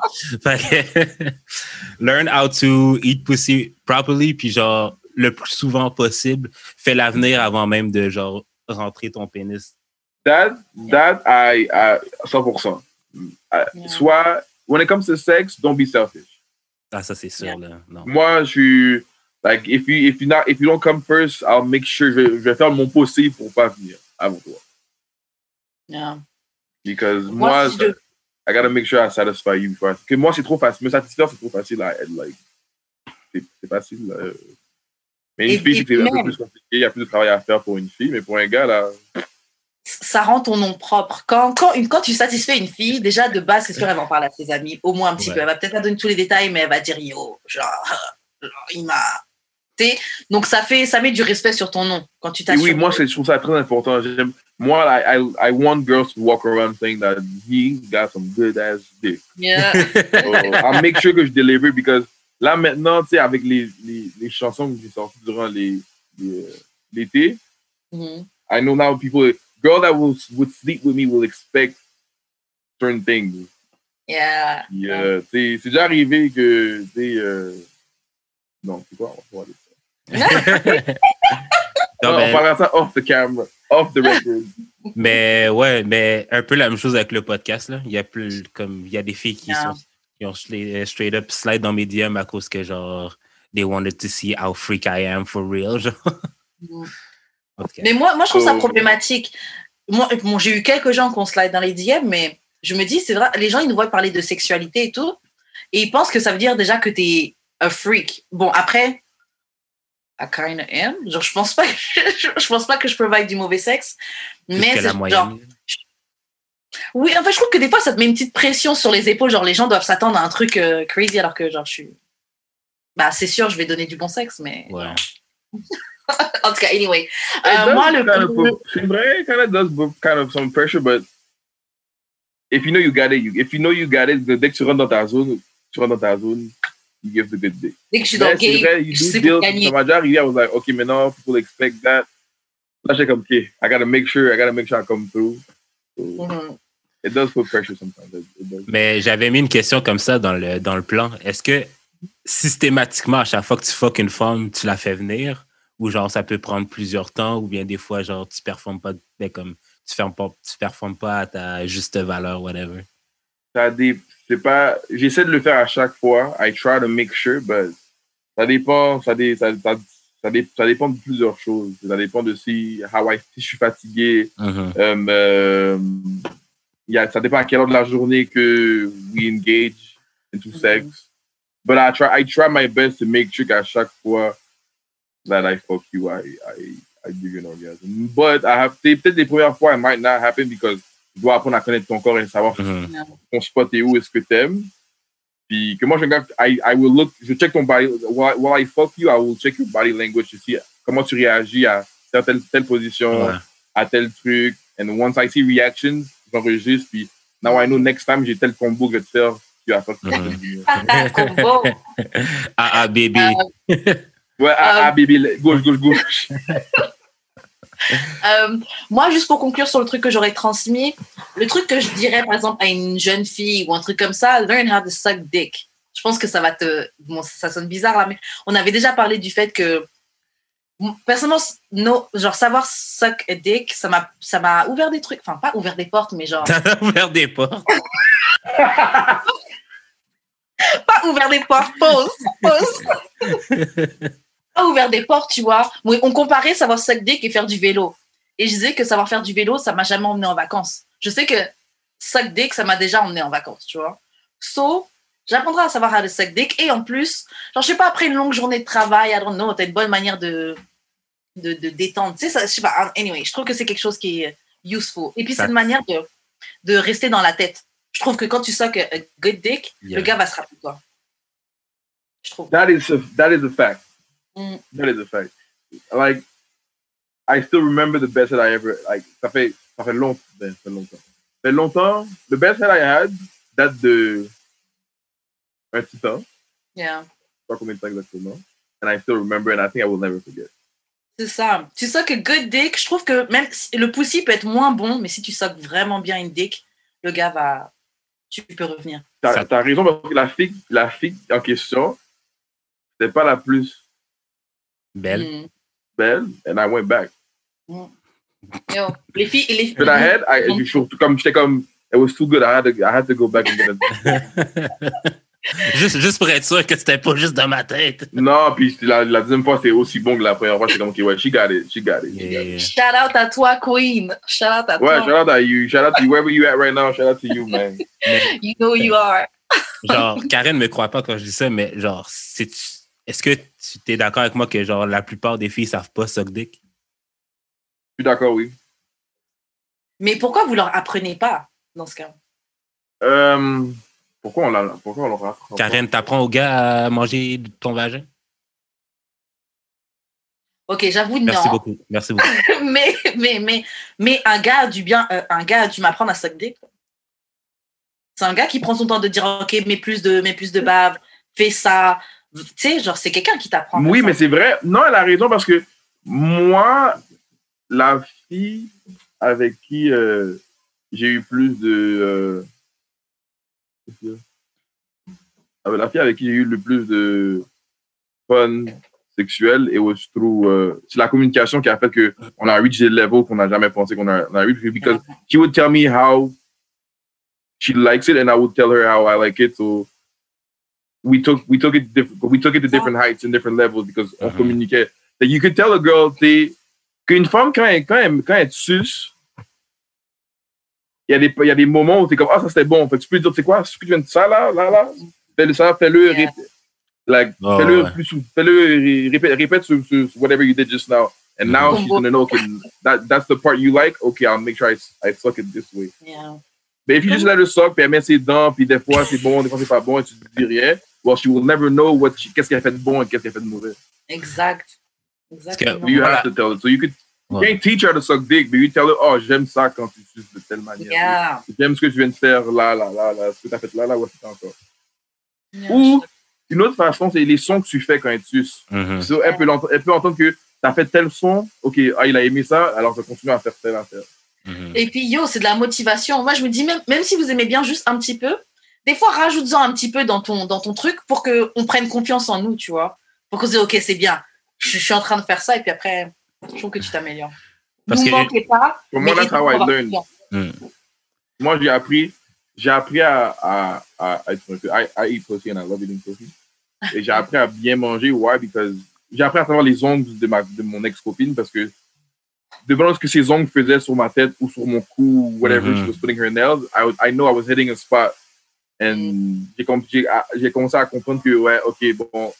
learn how to eat pussy properly, puis genre, le plus souvent possible, fais l'avenir avant même de genre rentrer ton pénis. That, that, I, I 100%. Soit when it comes to sex, don't be selfish. Ah, ça c'est sûr yeah. là. Non. Moi, je suis like if you if you not if you don't come first, I'll make sure je, je vais faire mon possible pour pas venir avant toi. Yeah. Because moi, moi je... I gotta make sure I satisfy you first. Que moi c'est trop facile, me satisfaire c'est trop facile à like c'est facile. Mais une fille c'est un peu plus compliqué, il y a plus de travail à faire pour une fille, mais pour un gars là ça rend ton nom propre. Quand, quand, une, quand tu satisfais une fille, déjà de base, c'est sûr, elle va en parler à ses amis, au moins un petit peu. Elle va peut-être pas donner tous les détails, mais elle va dire yo, genre, genre il m'a. Donc ça fait, ça met du respect sur ton nom quand tu t'assures. Oui, moi je trouve ça très important. Moi, I, I, I, want girls to walk around saying that he got some good ass dick. Yeah. so, I'll make sure que je deliver because là maintenant, tu sais, avec les, les, les, chansons que j'ai sorties durant l'été, les, mm -hmm. I know now people girl that will would sleep with me will expect certain things. Yeah. Yeah. C'est déjà arrivé que, tu euh... non, c'est quoi, on va parler ça. non, on parlera ça off the camera, off the record. Mais ouais, mais un peu la même chose avec le podcast, là. Il y a plus, comme, il y a des filles qui sont, qui ont straight up slide dans mes DM à cause que, genre, they wanted to see how freak I am for real, genre. Mm. Mais moi, moi, je trouve ça problématique. Moi, bon, j'ai eu quelques gens qui ont slide dans les DM, mais je me dis, c'est vrai, les gens, ils nous voient parler de sexualité et tout, et ils pensent que ça veut dire déjà que tu es un freak. Bon, après, I kind of am. Genre, je pense pas que je, pense pas que je provide du mauvais sexe, mais c'est genre. Oui, en fait, je trouve que des fois, ça te met une petite pression sur les épaules. Genre, les gens doivent s'attendre à un truc euh, crazy alors que, genre, je suis. Bah, c'est sûr, je vais donner du bon sexe, mais. Ouais. en tout cas, anyway. Uh, moi, le kind of, c'est vrai, kind of does kind of some pressure, but if you know you got it, you, if you know you got it, dès que tu rentres dans ta zone, tu rentres dans ta zone, you give the good dick. Dès que je suis dans le game, vrai, you je do sais deal, pour gagner. ça m'a déjà arrivé, I was like, okay, maintenant, people expect that. Là, j'étais comme, okay, I gotta make sure, I gotta make sure I come through. So, Mhm. It does put pressure sometimes. It, it does. Mais j'avais mis une question comme ça dans le, dans le plan. Est-ce que systématiquement, à chaque fois que tu fuck une femme, tu la fais venir? Ou genre, ça peut prendre plusieurs temps? Ou bien des fois, genre, tu performes pas, ben, comme, tu performes pas, tu performes pas à ta juste valeur, whatever. Ça dé- c'est pas, j'essaie de le faire à chaque fois. I try to make sure, but ça dépend, ça, dé, ça, ça, ça, dé- ça dépend de plusieurs choses. Ça dépend de si, how I, si je suis fatigué, Mhm. Um, um, yeah, ça dépend à quelle heure de la journée que we engage into sex. But I try, I try my best to make sure qu'à chaque fois that I fuck you, I, I, I give you an orgasm. But I have, peut-être les premières fois, it might not happen because tu dois apprendre à connaître ton corps et savoir Mhm. ton spot est où, est-ce que t'aimes. Puis que moi, je regarde, I, I will look, je check ton body, while, while I fuck you, I will check your body language to see comment tu réagis à telle, telle position Ouais. à tel truc. And once I see reactions, j'enregistre. Puis now I know next time j'ai tel combo que je vais te faire. Tu vas faire Mhm. Combo. Ah, ah, baby. Ouais, ah, ah, baby, gauche, gauche, gauche. Euh, moi, juste pour conclure sur le truc que j'aurais transmis, le truc que je dirais, par exemple, à une jeune fille ou un truc comme ça, learn how to suck dick. Je pense que ça va te. Bon, ça sonne bizarre là, mais on avait déjà parlé du fait que. Personnellement, no, genre savoir suck a dick, ça m'a ça m'a ouvert des trucs. Enfin, pas ouvert des portes, mais genre. T'as ouvert des portes. pas ouvert des portes, pause, pause. pas ouvert des portes, tu vois. On comparait savoir suck dick et faire du vélo. Et je disais que savoir faire du vélo, ça m'a jamais emmené en vacances. Je sais que suck dick, ça m'a déjà emmené en vacances, tu vois. So, j'apprendrai à savoir to suck dick. Et en plus, genre, je sais pas, après une longue journée de travail, I don't know, t'as une bonne manière de, de, de détendre. Tu sais, ça, je sais pas. Anyway, je trouve que c'est quelque chose qui est useful. Et puis, c'est une manière de, de rester dans la tête. Je trouve que quand tu suck a, good dick, Yeah. le gars va se rappeler toi. Je trouve. That is a, that is a fact. Mm. That is a fact. Like, I still remember the best that I ever, like, ça fait, ça fait longtemps, ben, ça fait longtemps. Ça fait longtemps, the best that I had date de un petit temps, Yeah. pas combien de temps exactement, and I still remember and I think I will never forget. C'est ça. Tu suck a good dick, je trouve que même si- le pussy peut être moins bon, mais si tu suck vraiment bien une dick, le gars va. Tu peux revenir. T'as t'as raison parce que la fille, la fille en question, c'était pas la plus Belle. Mm. belle, and I went back. Yo, les filles. Les, But I had, I, je- surtout comme j'étais comme, it was too good, I had to, I had to go back and get it. juste, juste pour être sûr que c'était pas juste dans ma tête. non, puis la, la deuxième fois, c'est aussi bon que la première fois, c'est comme, ok, ouais, she got it, she got it. Yeah. Shout out à toi, Queen. Shout out à Ouais, toi. shout out à you, shout out to you, wherever you at right now, shout out to you, man. You know who you are. Genre, Karen me croit pas quand je dis ça, mais genre, c'est est-ce que tu t'es d'accord avec moi que genre la plupart des filles savent pas suck dick? Je suis d'accord, oui. Mais pourquoi vous leur apprenez pas dans ce cas? Euh, pourquoi on l'a, pourquoi on l'a Karen, t'apprends au gars à manger ton vagin? Ok, j'avoue Merci non. beaucoup. Merci beaucoup. mais, mais, mais, mais un gars a dû bien, euh, un gars a dû m'apprendre à suck dick. C'est un gars qui prend son temps de dire, ok, mets plus de, mets plus de bave, fais ça. Tu sais, genre, c'est quelqu'un qui t'apprend. Oui, mais c'est vrai. Non, elle a raison parce que moi, la fille avec qui euh, j'ai eu plus de. euh, la fille avec qui j'ai eu le plus de fun sexuel, it was through. euh, c'est la communication qui a fait qu'on a reached des levels qu'on n'a jamais pensé qu'on a, on a reached. Because she would tell me how she likes it, and I would tell her how I like it. So we took we took it diff- we took it to different heights and different levels because on Mhm. communiquait. That you could tell a girl t'es- qu'une femme quand elle, quand elle, quand elle te suce, il y a des il y a des moments où tu es comme ah ça c'était bon. Fait que tu peux dire c'est quoi ce que tu viens de ça là là là fais-le ça fais-le Yeah. rép- like Oh, fais-le ouais. plus fais-le ré- répète répète sur, sur whatever you did just now. And now she's gonna know okay that that's the part you like. Okay, I'll make sure I, I suck it this way. Yeah. Mais if you just let her suck, puis elle met ses dents, puis des fois c'est bon, des fois c'est pas bon, et tu dis rien, well, she will never know what she- qu'est-ce qu'elle fait de bon et qu'est-ce qu'elle fait de mauvais. Exact. Exactement. You have to tell her. So you could, You can't teach her to suck dick, but you tell her, oh, j'aime ça quand tu suces de telle manière. Yeah. J'aime ce que tu viens de faire là, là, là, là, ce que tu as fait là, là, où est-ce encore. Yeah. Ou une autre façon, c'est les sons que tu fais quand tu suces. Mhm. So, elle, peut elle peut entendre que tu as fait tel son, ok, ah, il a aimé ça, alors je continue à faire telle affaire. Mhm. Et puis, yo, c'est de la motivation. Moi, je me dis, même, même si vous aimez bien juste un petit peu, des fois, rajoute-en un petit peu dans ton, dans ton truc pour qu'on prenne confiance en nous, tu vois. Pour qu'on se dise, OK, c'est bien. Je, je suis en train de faire ça. Et puis après, je trouve que tu t'améliores. Parce Nous que- manquez pas. Pour moi, mais that's how I on va learn. faire. Moi, j'ai appris, j'ai appris à, à, à être un peu, I, I eat pussy and I love eating pussy. Et j'ai appris à bien manger. Why? Because j'ai appris à savoir les ongles de, ma, de mon ex-copine parce que dépendant de ce que ses ongles faisaient sur ma tête ou sur mon cou, whatever Mhm. she was putting her nails, I, was- I know I was hitting a spot. And j'ai j'ai ah, j'ai commencé à comprendre que, ouais, ok, bon,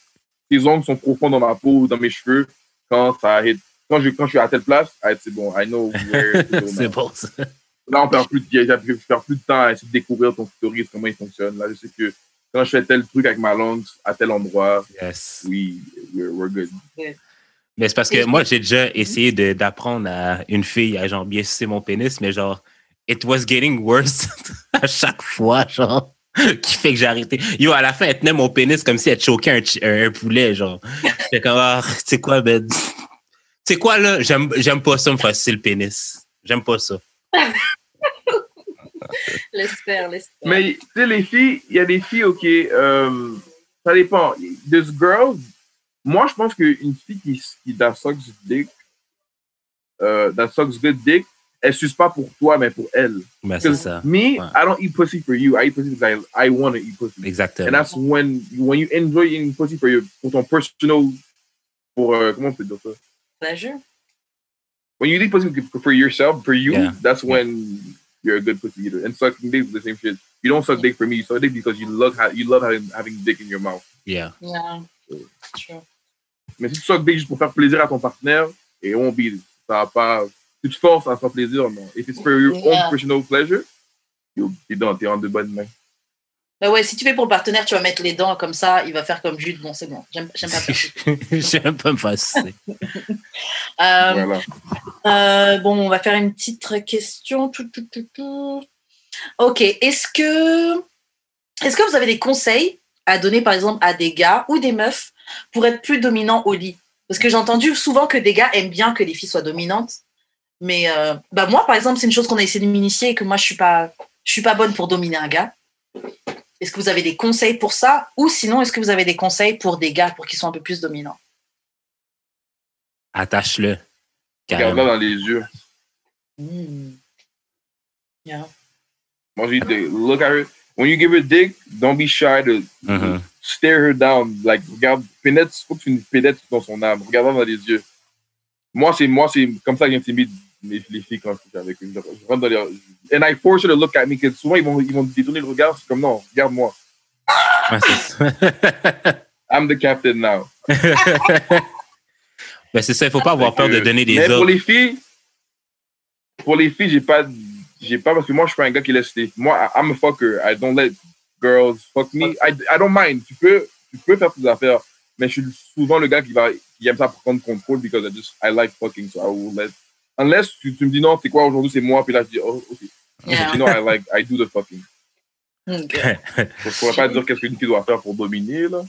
ses ongles sont profonds dans ma peau, dans mes cheveux. Quand ça hit, quand je, quand je suis à telle place, ah, c'est bon, I know where to go c'est bon, ça. Là, on perd plus de, je perds plus de temps à essayer de découvrir ton clitoris, comment il fonctionne. Là, je sais que quand je fais tel truc avec ma langue à tel endroit, Yes. oui, we're, we're good. Mais c'est parce que moi, j'ai déjà essayé d'apprendre à une fille à genre bien sucer mon pénis, mais genre, it was getting worse à chaque fois, genre, qui fait que j'ai arrêté. Yo, à la fin, elle tenait mon pénis comme si elle choquait un, un poulet, genre. J'étais comme, ah, tu sais quoi, ben, tu sais quoi, là, j'aime j'aime pas ça me faire sucer le pénis. J'aime pas ça. L'espère, l'espère. Mais, tu sais, les filles, il y a des filles, OK, euh, ça dépend. There's girls, moi, je pense qu'une fille qui, qui that sucks dick, euh, that sucks good dick, elle suce pas pour toi, mais pour elle. Ben, c'est ça. me, Ouais. I don't eat pussy for you. I eat pussy because I, I want to eat pussy. And Exactement. that's when, when you enjoy eating pussy for, your, pour ton personal, pour, euh, comment on peut dire ça? La jeu. when you eat pussy for yourself, for you, Yeah. that's when you're a good pussy eater. And sucking dick is the same shit. You don't suck dick for me. You suck dick because you love ha- you love having, having dick in your mouth. Yeah. Yeah. Mais si tu dick juste pour faire plaisir à ton partenaire, it won't be. Ça va pas. Si tu forces, ça fera plaisir, non. If it's for your Yeah. own personal pleasure, you'll be done. T'es en de bonnes mains. Bah ouais, si tu fais pour le partenaire, tu vas mettre les dents comme ça, il va faire comme Jude. Bon, c'est bon. J'aime j'aime pas faire ça. J'aime pas me faire sucer. Euh, Voilà. Euh, bon, on va faire une petite question. Tout, tout, tout, tout. Ok, est-ce que, est-ce que vous avez des conseils à donner, par exemple, à des gars ou des meufs pour être plus dominants au lit Parce que j'ai entendu souvent que des gars aiment bien que les filles soient dominantes. Mais euh, bah moi, par exemple, c'est une chose qu'on a essayé de m'initier et que moi, je suis pas, je suis pas bonne pour dominer un gars. Est-ce que vous avez des conseils pour ça? Ou sinon, est-ce que vous avez des conseils pour des gars pour qu'ils soient un peu plus dominants? Attache-le. Regarde-la Carrément. dans les yeux. Hmm. Yeah. Moi, j'ai dit, look at her. When you give her dick, don't be shy to Mhm. stare her down. Like, regarde, pénètre, faut que tu pénètres dans son âme. Regarde-la dans les yeux. Moi, c'est moi, c'est comme ça que j'intimide les, les filles quand je suis avec eux. Je, rentre dans les And I force her to look at me, because souvent, ils vont, ils vont détourner le regard. C'est comme, non, regarde-moi. I'm the captain now. Ben, c'est ça, il faut pas avoir peur de que- donner des Mais pour ordres. les filles, pour les filles, j'ai pas, j'ai pas, parce que moi, je suis pas un gars qui laisse les, moi, I'm a fucker. I don't let girls fuck me. I, I don't mind. Tu peux, tu peux faire tes affaires, mais je suis souvent le gars qui va, qui aime ça prendre contrôle because I just, I like fucking, so I will let, unless tu, tu me dis non, c'est quoi aujourd'hui, c'est moi, puis là, je dis, oh, ok. Yeah. Sinon, I like, I do the fucking. Ok. Je pourrais pas dire qu'est-ce qu'une fille doit faire pour dominer, là.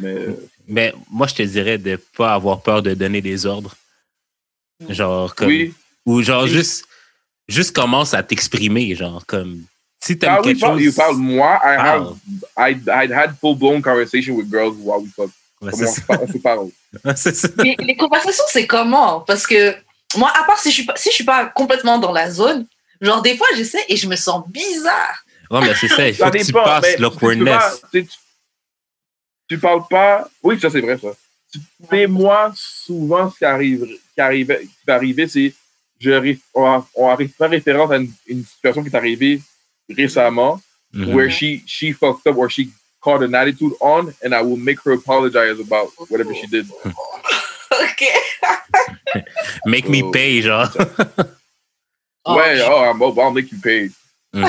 Mais, Mais moi, je te dirais de pas avoir peur de donner des ordres. Genre, comme. oui. Ou genre, Oui. juste, juste commence à t'exprimer. Genre, comme. Si t'aimes Ah quelque parle, chose. you parle, moi, I Parle. have, I, I had full-blown conversation with girls while we fuck. Ouais, on, se par- on se parle? ça. Mais les conversations, c'est comment? Parce que moi, à part si je suis pas, si je suis pas complètement dans la zone, genre des fois j'essaie et je me sens bizarre. Ouais, mais c'est ça. Il faut Ça que tu dépend, passes mais l'awkwardness. Tu, tu- tu parles pas. Oui, ça c'est vrai, ça. Tu sais, moi, souvent, ce qui arrive, qui arrive, qui va arriver, c'est je on, on arrive pas référence à une, une situation qui est arrivée récemment, Mhm. where she she fucked up or she caught an attitude on, and I will make her apologize about whatever she did. Ok. Make me Oh. pay, genre. Ouais, oh, I'm- oh, I'll make you pay. Mhm.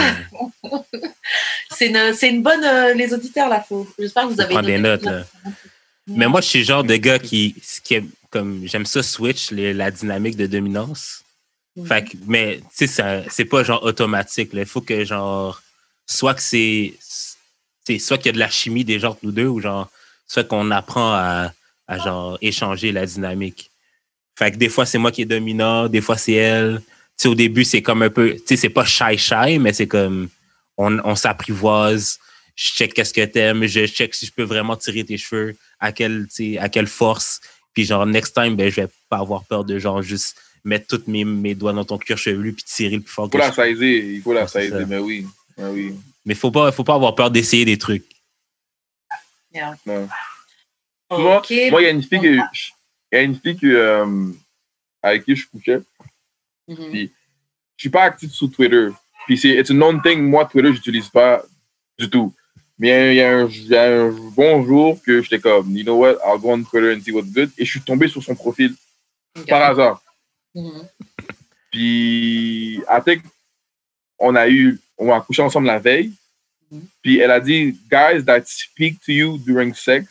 C'est une, c'est une bonne. euh, les auditeurs là, faut. J'espère que vous avez prendre des notes, là. Mais moi, je suis le genre de gars qui, qui, aime, comme j'aime ça switch la dynamique de dominance. Fait que, mais tu sais, c'est pas genre automatique. Il faut que genre soit que c'est soit qu'il y a de la chimie déjà entre nous deux ou genre soit qu'on apprend à, à genre échanger la dynamique. Fait que des fois c'est moi qui est dominant, des fois c'est elle. Tu sais, au début c'est comme un peu, tu sais, c'est pas shy shy, mais c'est comme on, on s'apprivoise. Je check qu'est-ce que t'aimes, je check si je peux vraiment tirer tes cheveux, à quelle, à quelle force. Puis genre, next time, ben, je vais pas avoir peur de genre juste mettre tous mes, mes doigts dans ton cuir chevelu puis tirer le plus fort il faut la saisir, il faut la saisir, mais oui. Mais oui. Mais faut pas, faut pas avoir peur d'essayer des trucs. Yeah. Non. Moi, il y a une fille, que, y a une fille que, euh, avec qui je couchais. Mhm. Puis, je suis pas actif sur Twitter. Puis, c'est it's a known thing. Moi, Twitter, j'utilise pas du tout. Mais il y, a un, y a un bon jour que j'étais comme, you know what, I'll go on Twitter and see what's good. Et je suis tombé sur son profil par hasard. Mhm. Puis, I think, on a eu, on a couché ensemble la veille. Mhm. Puis, elle a dit, guys that speak to you during sex,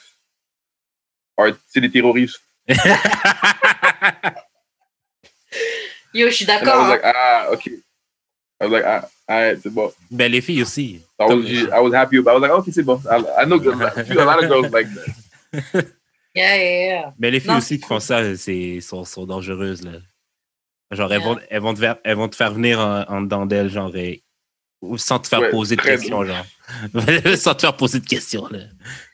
are- c'est des terroristes. Yo, je suis And I d'accord. was hein. like, ah, okay. I was like, ah, alright, c'est bon. ben, les filles aussi. I was, I was happy about I was like, okay, c'est bon. I, I know girls, I feel a lot of girls like that. Yeah, yeah, yeah. Mais les filles Non, aussi qui font ça, c'est, sont, sont dangereuses. Là. Genre, elles, Yeah. vont, elles, vont te faire, elles vont te faire venir en, en dedans d'elles, genre, et- ou sans te faire Ouais, poser de questions, genre. sans te faire poser de questions, là.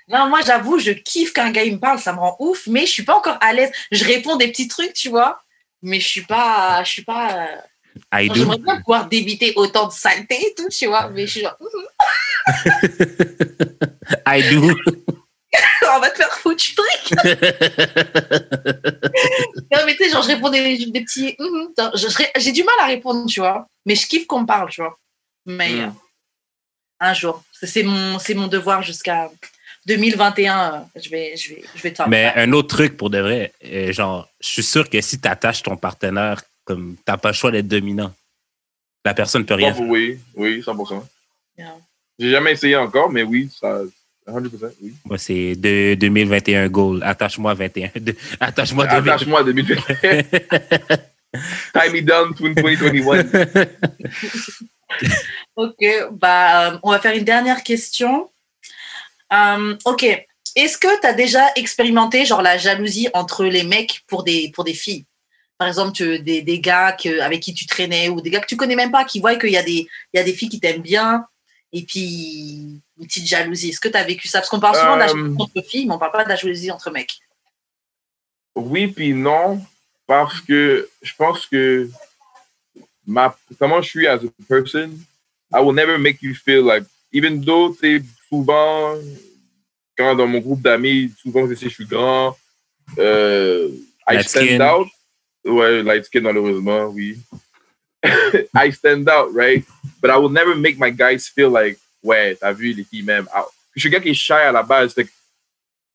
Non, moi, j'avoue, je kiffe quand un gars il me parle, ça me rend ouf, mais je suis pas encore à l'aise. Je réponds des petits trucs, tu vois, mais je suis pas, je suis pas. J'aimerais bien pouvoir débiter autant de saleté et tout, tu vois, mais je suis genre, I do. on va te faire foutre, tu truc. Non, mais tu sais, genre, je réponds des, des petits. mhm, je- J'ai du mal à répondre, tu vois, mais je kiffe qu'on me parle, tu vois. Mais Mm. euh, un jour, c'est mon, c'est mon devoir jusqu'à 2021. euh, je vais, je vais, je vais t'en Mais un autre truc pour de vrai, euh, genre, je suis sûr que si tu attaches ton partenaire, comme t'as pas le choix d'être dominant. La personne peut rien Bon, faire. oui, oui, 100%. Yeah. J'ai jamais essayé encore, mais oui, ça, 100%, oui. Moi, c'est de 2021 goal. Attache-moi 21. De- Attache-moi 2021. Attache-moi à 2021. Tie me down to 2021. Ok, bah, euh, on va faire une dernière question. Euh, ok, est-ce que tu as déjà expérimenté genre la jalousie entre les mecs pour des, pour des filles? Par exemple, tu- des, des gars que, avec qui tu traînais ou des gars que tu connais même pas qui voient qu'il y, a des- il y a des filles qui t'aiment bien et puis une petite jalousie. Est-ce que tu as vécu ça? Parce qu'on parle souvent de la Euh, jalousie entre filles, mais on parle pas de la jalousie entre mecs. Oui, puis non, parce que je pense que ma, comment je suis as a person, I will never make you feel like, even though, tu souvent, quand dans mon groupe d'amis, souvent, je sais, je suis grand, euh, I stand skin. out. Ouais, light skin, malheureusement, oui. I stand out, right? But I will never make my guys feel like, ouais, t'as vu, les filles m'aiment. Ah, Je suis un gars qui est shy à la base. Que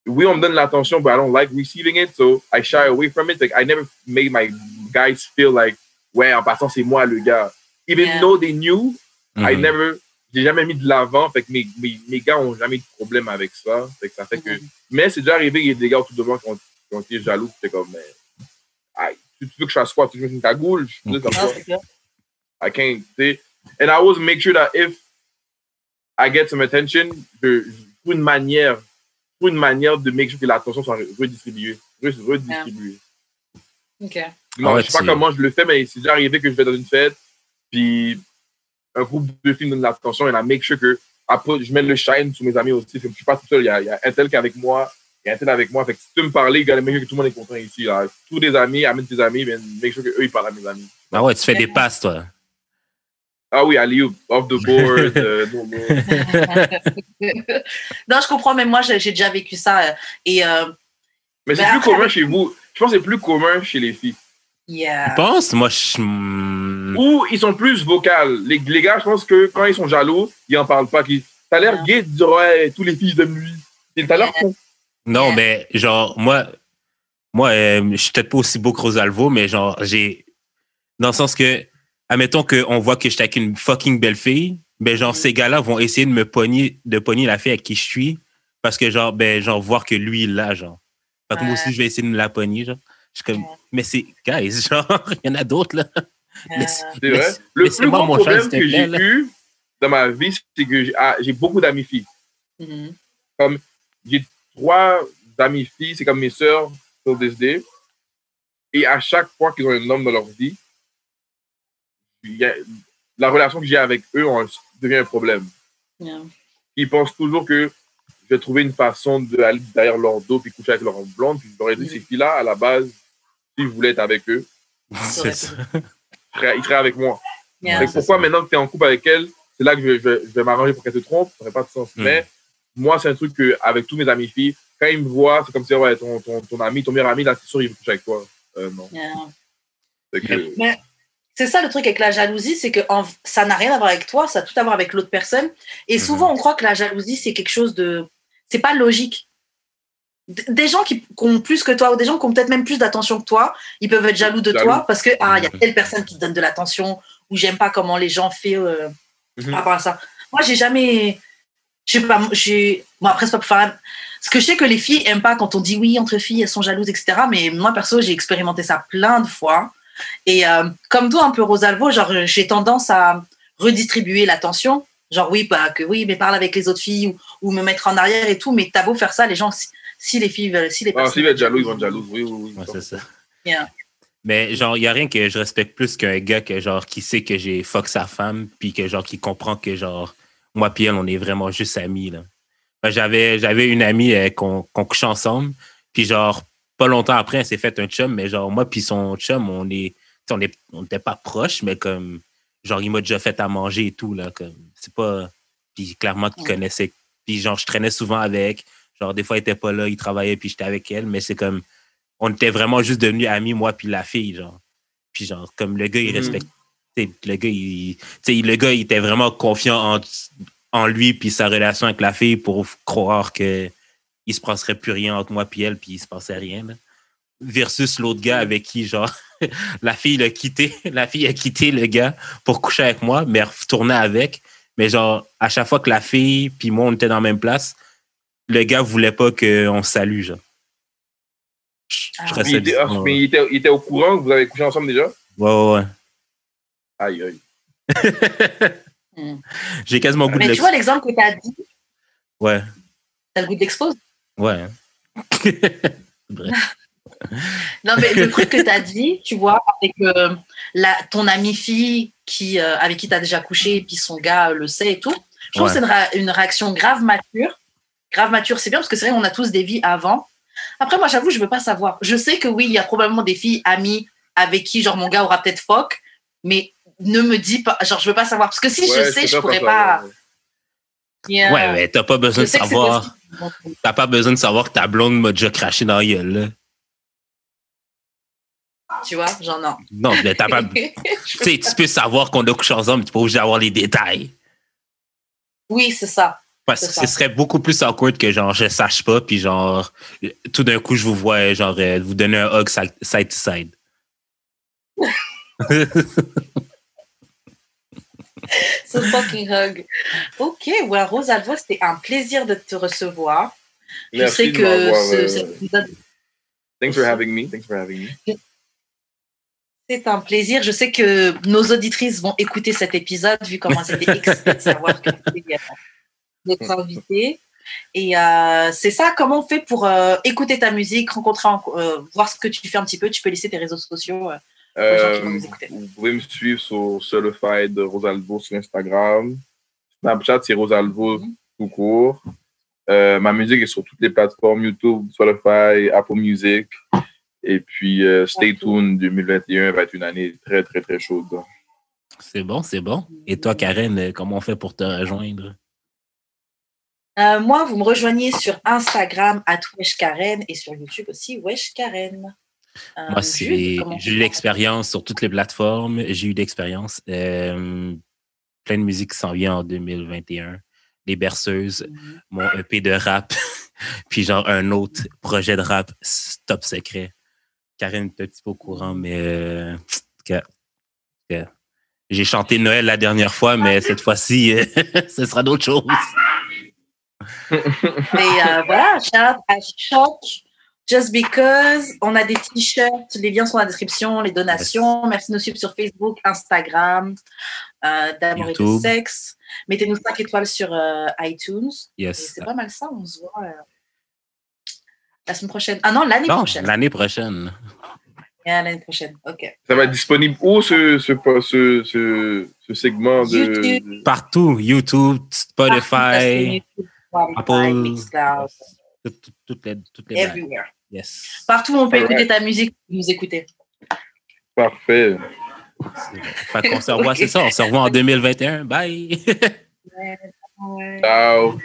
oui, on me donne l'attention, but I don't like receiving it, so I shy away from it. Like, I never made my guys feel like, ouais, en passant, c'est moi le gars. Even Yeah. though they knew, I Mhm. never, j'ai jamais mis de l'avant, fait que mes, mes, mes gars ont jamais eu de problème avec ça. Fait que ça fait que, Mhm. mais c'est déjà arrivé, il y a des gars autour de moi qui ont, qui ont été jaloux, c'était comme, mais, aïe, tu, tu veux que je fasse quoi? Tu veux que je une cagoule? Je suis comme Non, ça. c'est clair. I can't say. And I always make sure that if I get some attention, je, je trouve une manière, je trouve une manière de make sure que l'attention soit redistribuée. Re- Redistribuée. Ok. Non, Ah ouais, je sais pas comment je le fais, mais c'est déjà arrivé que je vais dans une fête, puis un groupe de filles me donne l'attention, et I make sure que après, je mets le shine sur mes amis aussi. Que je suis pas tout seul, il y a, il y a un tel qui est avec moi, il y a un tel avec moi. Fait que si tu veux me parler, gars, make sure que tout le monde est content ici. Là. Tous des amis, amène tes amis, mais make sure qu'eux, ils parlent à mes amis. Ah ouais, tu fais des passes, toi. Ah oui, allez, off the board. euh, no, no. non, je comprends, même moi, j'ai déjà vécu ça. euh, Et euh, Mais c'est Mais plus commun chez vous. Je pense que c'est plus commun chez les filles. yeah. Tu penses? Moi, je. Ou ils sont plus vocales. Les, les gars, je pense que quand ils sont jaloux, ils en parlent pas. T'as l'air Ouais. gay de dire, ouais, tous les filles aiment lui. T'as l'air con. Non, Yeah. mais genre, moi, moi euh, je suis peut-être pas aussi beau que Rosalvo, mais genre, j'ai. Dans le sens que, admettons qu'on voit que je suis avec une fucking belle fille, ben genre, Mm. ces gars-là vont essayer de me pogner, de pogner la fille avec qui je suis, parce que genre, ben, genre, voir que lui, il l'a, genre. Fait que moi aussi, je vais essayer de me la pogner, genre. comme, mais c'est, guys, genre, il y en a d'autres, là. C'est vrai. Le plus gros problème que j'ai eu dans ma vie, c'est que j'ai ah, beaucoup d'amis filles. Comme, j'ai trois amis filles, c'est comme mes sœurs sur DSD. Et à chaque fois qu'ils ont un homme dans leur vie, la relation que j'ai avec eux devient un problème. Ils pensent toujours que je vais trouver une façon d'aller derrière leur dos puis coucher avec leur blonde. Puis je leur ai dit, ces filles-là, à la base, s'ils voulaient être avec eux, ils seraient avec moi. pourquoi maintenant que tu es en couple avec elle, c'est là que je, vais m'arranger pour qu'elle te trompe, ça n'aurait pas de sens. Mm. Mais moi, c'est un truc que, avec tous mes amis filles, quand ils me voient, c'est comme si ouais, ton, ton, ton, ami, ton meilleur ami, là, c'est sûr, il veut coucher avec toi. Euh, non. Mais c'est ça le truc avec la jalousie, c'est que ça n'a rien à voir avec toi, ça a tout à voir avec l'autre personne. Et mhm. souvent, on croit que la jalousie, c'est quelque chose de. C'est pas logique. Des gens qui, ont plus que toi, ou des gens qui ont peut-être même plus d'attention que toi, ils peuvent être jaloux de toi parce que, ah, il y a telle personne qui te donne de l'attention, ou j'aime pas comment les gens font euh, mhm. par rapport à ça. Moi, j'ai jamais. Je sais pas, j'ai. Bon, après, c'est pas pour faire. Ce que je sais que les filles aiment pas quand on dit oui, entre filles, elles sont jalouses, etc. Mais moi, perso, j'ai expérimenté ça plein de fois. Et euh, comme toi, un peu Rosalvo, genre, j'ai tendance à redistribuer l'attention. Genre, oui, bah, que oui, mais parle avec les autres filles ou, me mettre en arrière et tout. Mais t'as beau faire ça, les gens, si, les filles veulent, si les personnes. Ah, s'ils veulent être jaloux, ils vont être jaloux. Oui, oui, oui. c'est ça. Mais genre, il n'y a rien que je respecte plus qu'un gars que genre qui sait que j'ai fuck sa femme, puis que genre qui comprend que genre moi puis elle, on est vraiment juste amis. Là. Ben, j'avais, j'avais une amie euh, qu'on, qu'on couchait ensemble. Puis genre, pas longtemps après, elle s'est fait un chum, mais genre, moi puis son chum, on est. On n'était pas proches, mais comme. Genre, il m'a déjà fait à manger et tout, là. Comme, c'est pas. Puis clairement qu'il connaissait. Puis genre, je traînais souvent avec. Genre, des fois, il était pas là, il travaillait, puis j'étais avec elle, mais c'est comme. On était vraiment juste devenus amis, moi puis la fille, genre. Puis genre, comme le gars, il mm-hmm. respecte. Le gars, il, le gars, il était vraiment confiant en, en lui puis sa relation avec la fille pour croire que il se passerait plus rien entre moi puis elle puis il se passait rien versus l'autre gars avec qui genre la fille a quitté la fille a quitté le gars pour coucher avec moi mais retournait avec mais genre à chaque fois que la fille puis moi on était dans la même place le gars voulait pas qu'on salue genre ah. il, était, mais il, était, il était au courant que vous avez couché ensemble déjà? Ouais ouais, ouais. aïe aïe. J'ai quasiment goût de Mais tu vois l'exemple que tu as dit? Ouais. T'as le goût d'expose Ouais. non, mais le truc que tu as dit, tu vois, avec euh, la, ton amie fille qui, euh, avec qui tu as déjà couché et puis son gars le sait et tout, je trouve que c'est une, réaction grave mature. Grave mature, c'est bien parce que c'est vrai, on a tous des vies avant. Après, moi, j'avoue, je veux pas savoir. Je sais que oui, il y a probablement des filles amies avec qui, genre, mon gars aura peut-être fuck, mais ne me dis pas, genre, je veux pas savoir. Parce que si je sais, je pourrais pas. Ouais, mais t'as pas besoin de savoir. T'as pas besoin de savoir que ta blonde m'a déjà craché dans la gueule, là. Tu vois, genre non. Non, mais t'as pas. tu sais, tu peux savoir qu'on a couché ensemble, mais tu peux pas obligé d'avoir les détails. Oui, c'est ça. Parce que ce serait beaucoup plus awkward que genre je sache pas, puis genre tout d'un coup je vous vois genre euh, vous donner un hug side to side. Ce fucking hug. Ok, well, Rosalvo, c'était un plaisir de te recevoir. Je sais que euh, Thanks for having me. Thanks for having me. C'est un plaisir. Je sais que nos auditrices vont écouter cet épisode, vu comment c'était excité de savoir que tu notre invité. Et euh, c'est ça, comment on fait pour euh, écouter ta musique, rencontrer, voir ce que tu fais un petit peu. Tu peux laisser tes réseaux sociaux euh, vous pouvez me suivre sur Certified Rosalvo sur Instagram. Snapchat, c'est Rosalvo mhm. tout court. Euh, ma musique est sur toutes les plateformes YouTube, Spotify, Apple Music. Et puis, euh, Stay Tuned 2021 va être une année très, très, très chaude. C'est bon, c'est bon. Et toi, Karen, comment on fait pour te rejoindre? moi, vous me rejoignez sur Instagram, à Karen, et sur YouTube aussi, Wesh Karen. Euh, Moi, c'est, j'ai eu l'expérience sur toutes les plateformes. J'ai eu l'expérience. Euh, plein de musique qui s'en vient en 2021. Les berceuses, mm-hmm. mon EP de rap, puis genre un autre projet de rap top secret. Karine est un petit peu au courant, mais euh, j'ai chanté Noël la dernière fois, mais cette fois-ci, ce sera d'autres choses. Mais voilà, à Choc, Just Because. On a des t-shirts. Les liens sont dans la description. Les donations. Merci de nous suivre sur Facebook, Instagram, euh, d'amour et de sexe. Mettez-nous 5 étoiles sur euh, iTunes. Yes. C'est pas mal ça. On se voit euh, la semaine prochaine. Ah non, l'année prochaine. L'année prochaine. Yeah, l'année prochaine. OK. Ça va être disponible où ce, ce, ce, ce, segment de. YouTube. Partout. YouTube, Spotify, Apple. Toutes les, toutes les Everywhere. Yes. Partout où on peut écouter ta musique, nous écouter. Parfait. Fait qu'on se revoit, c'est ça. On se revoit en 2021. Bye. Ciao.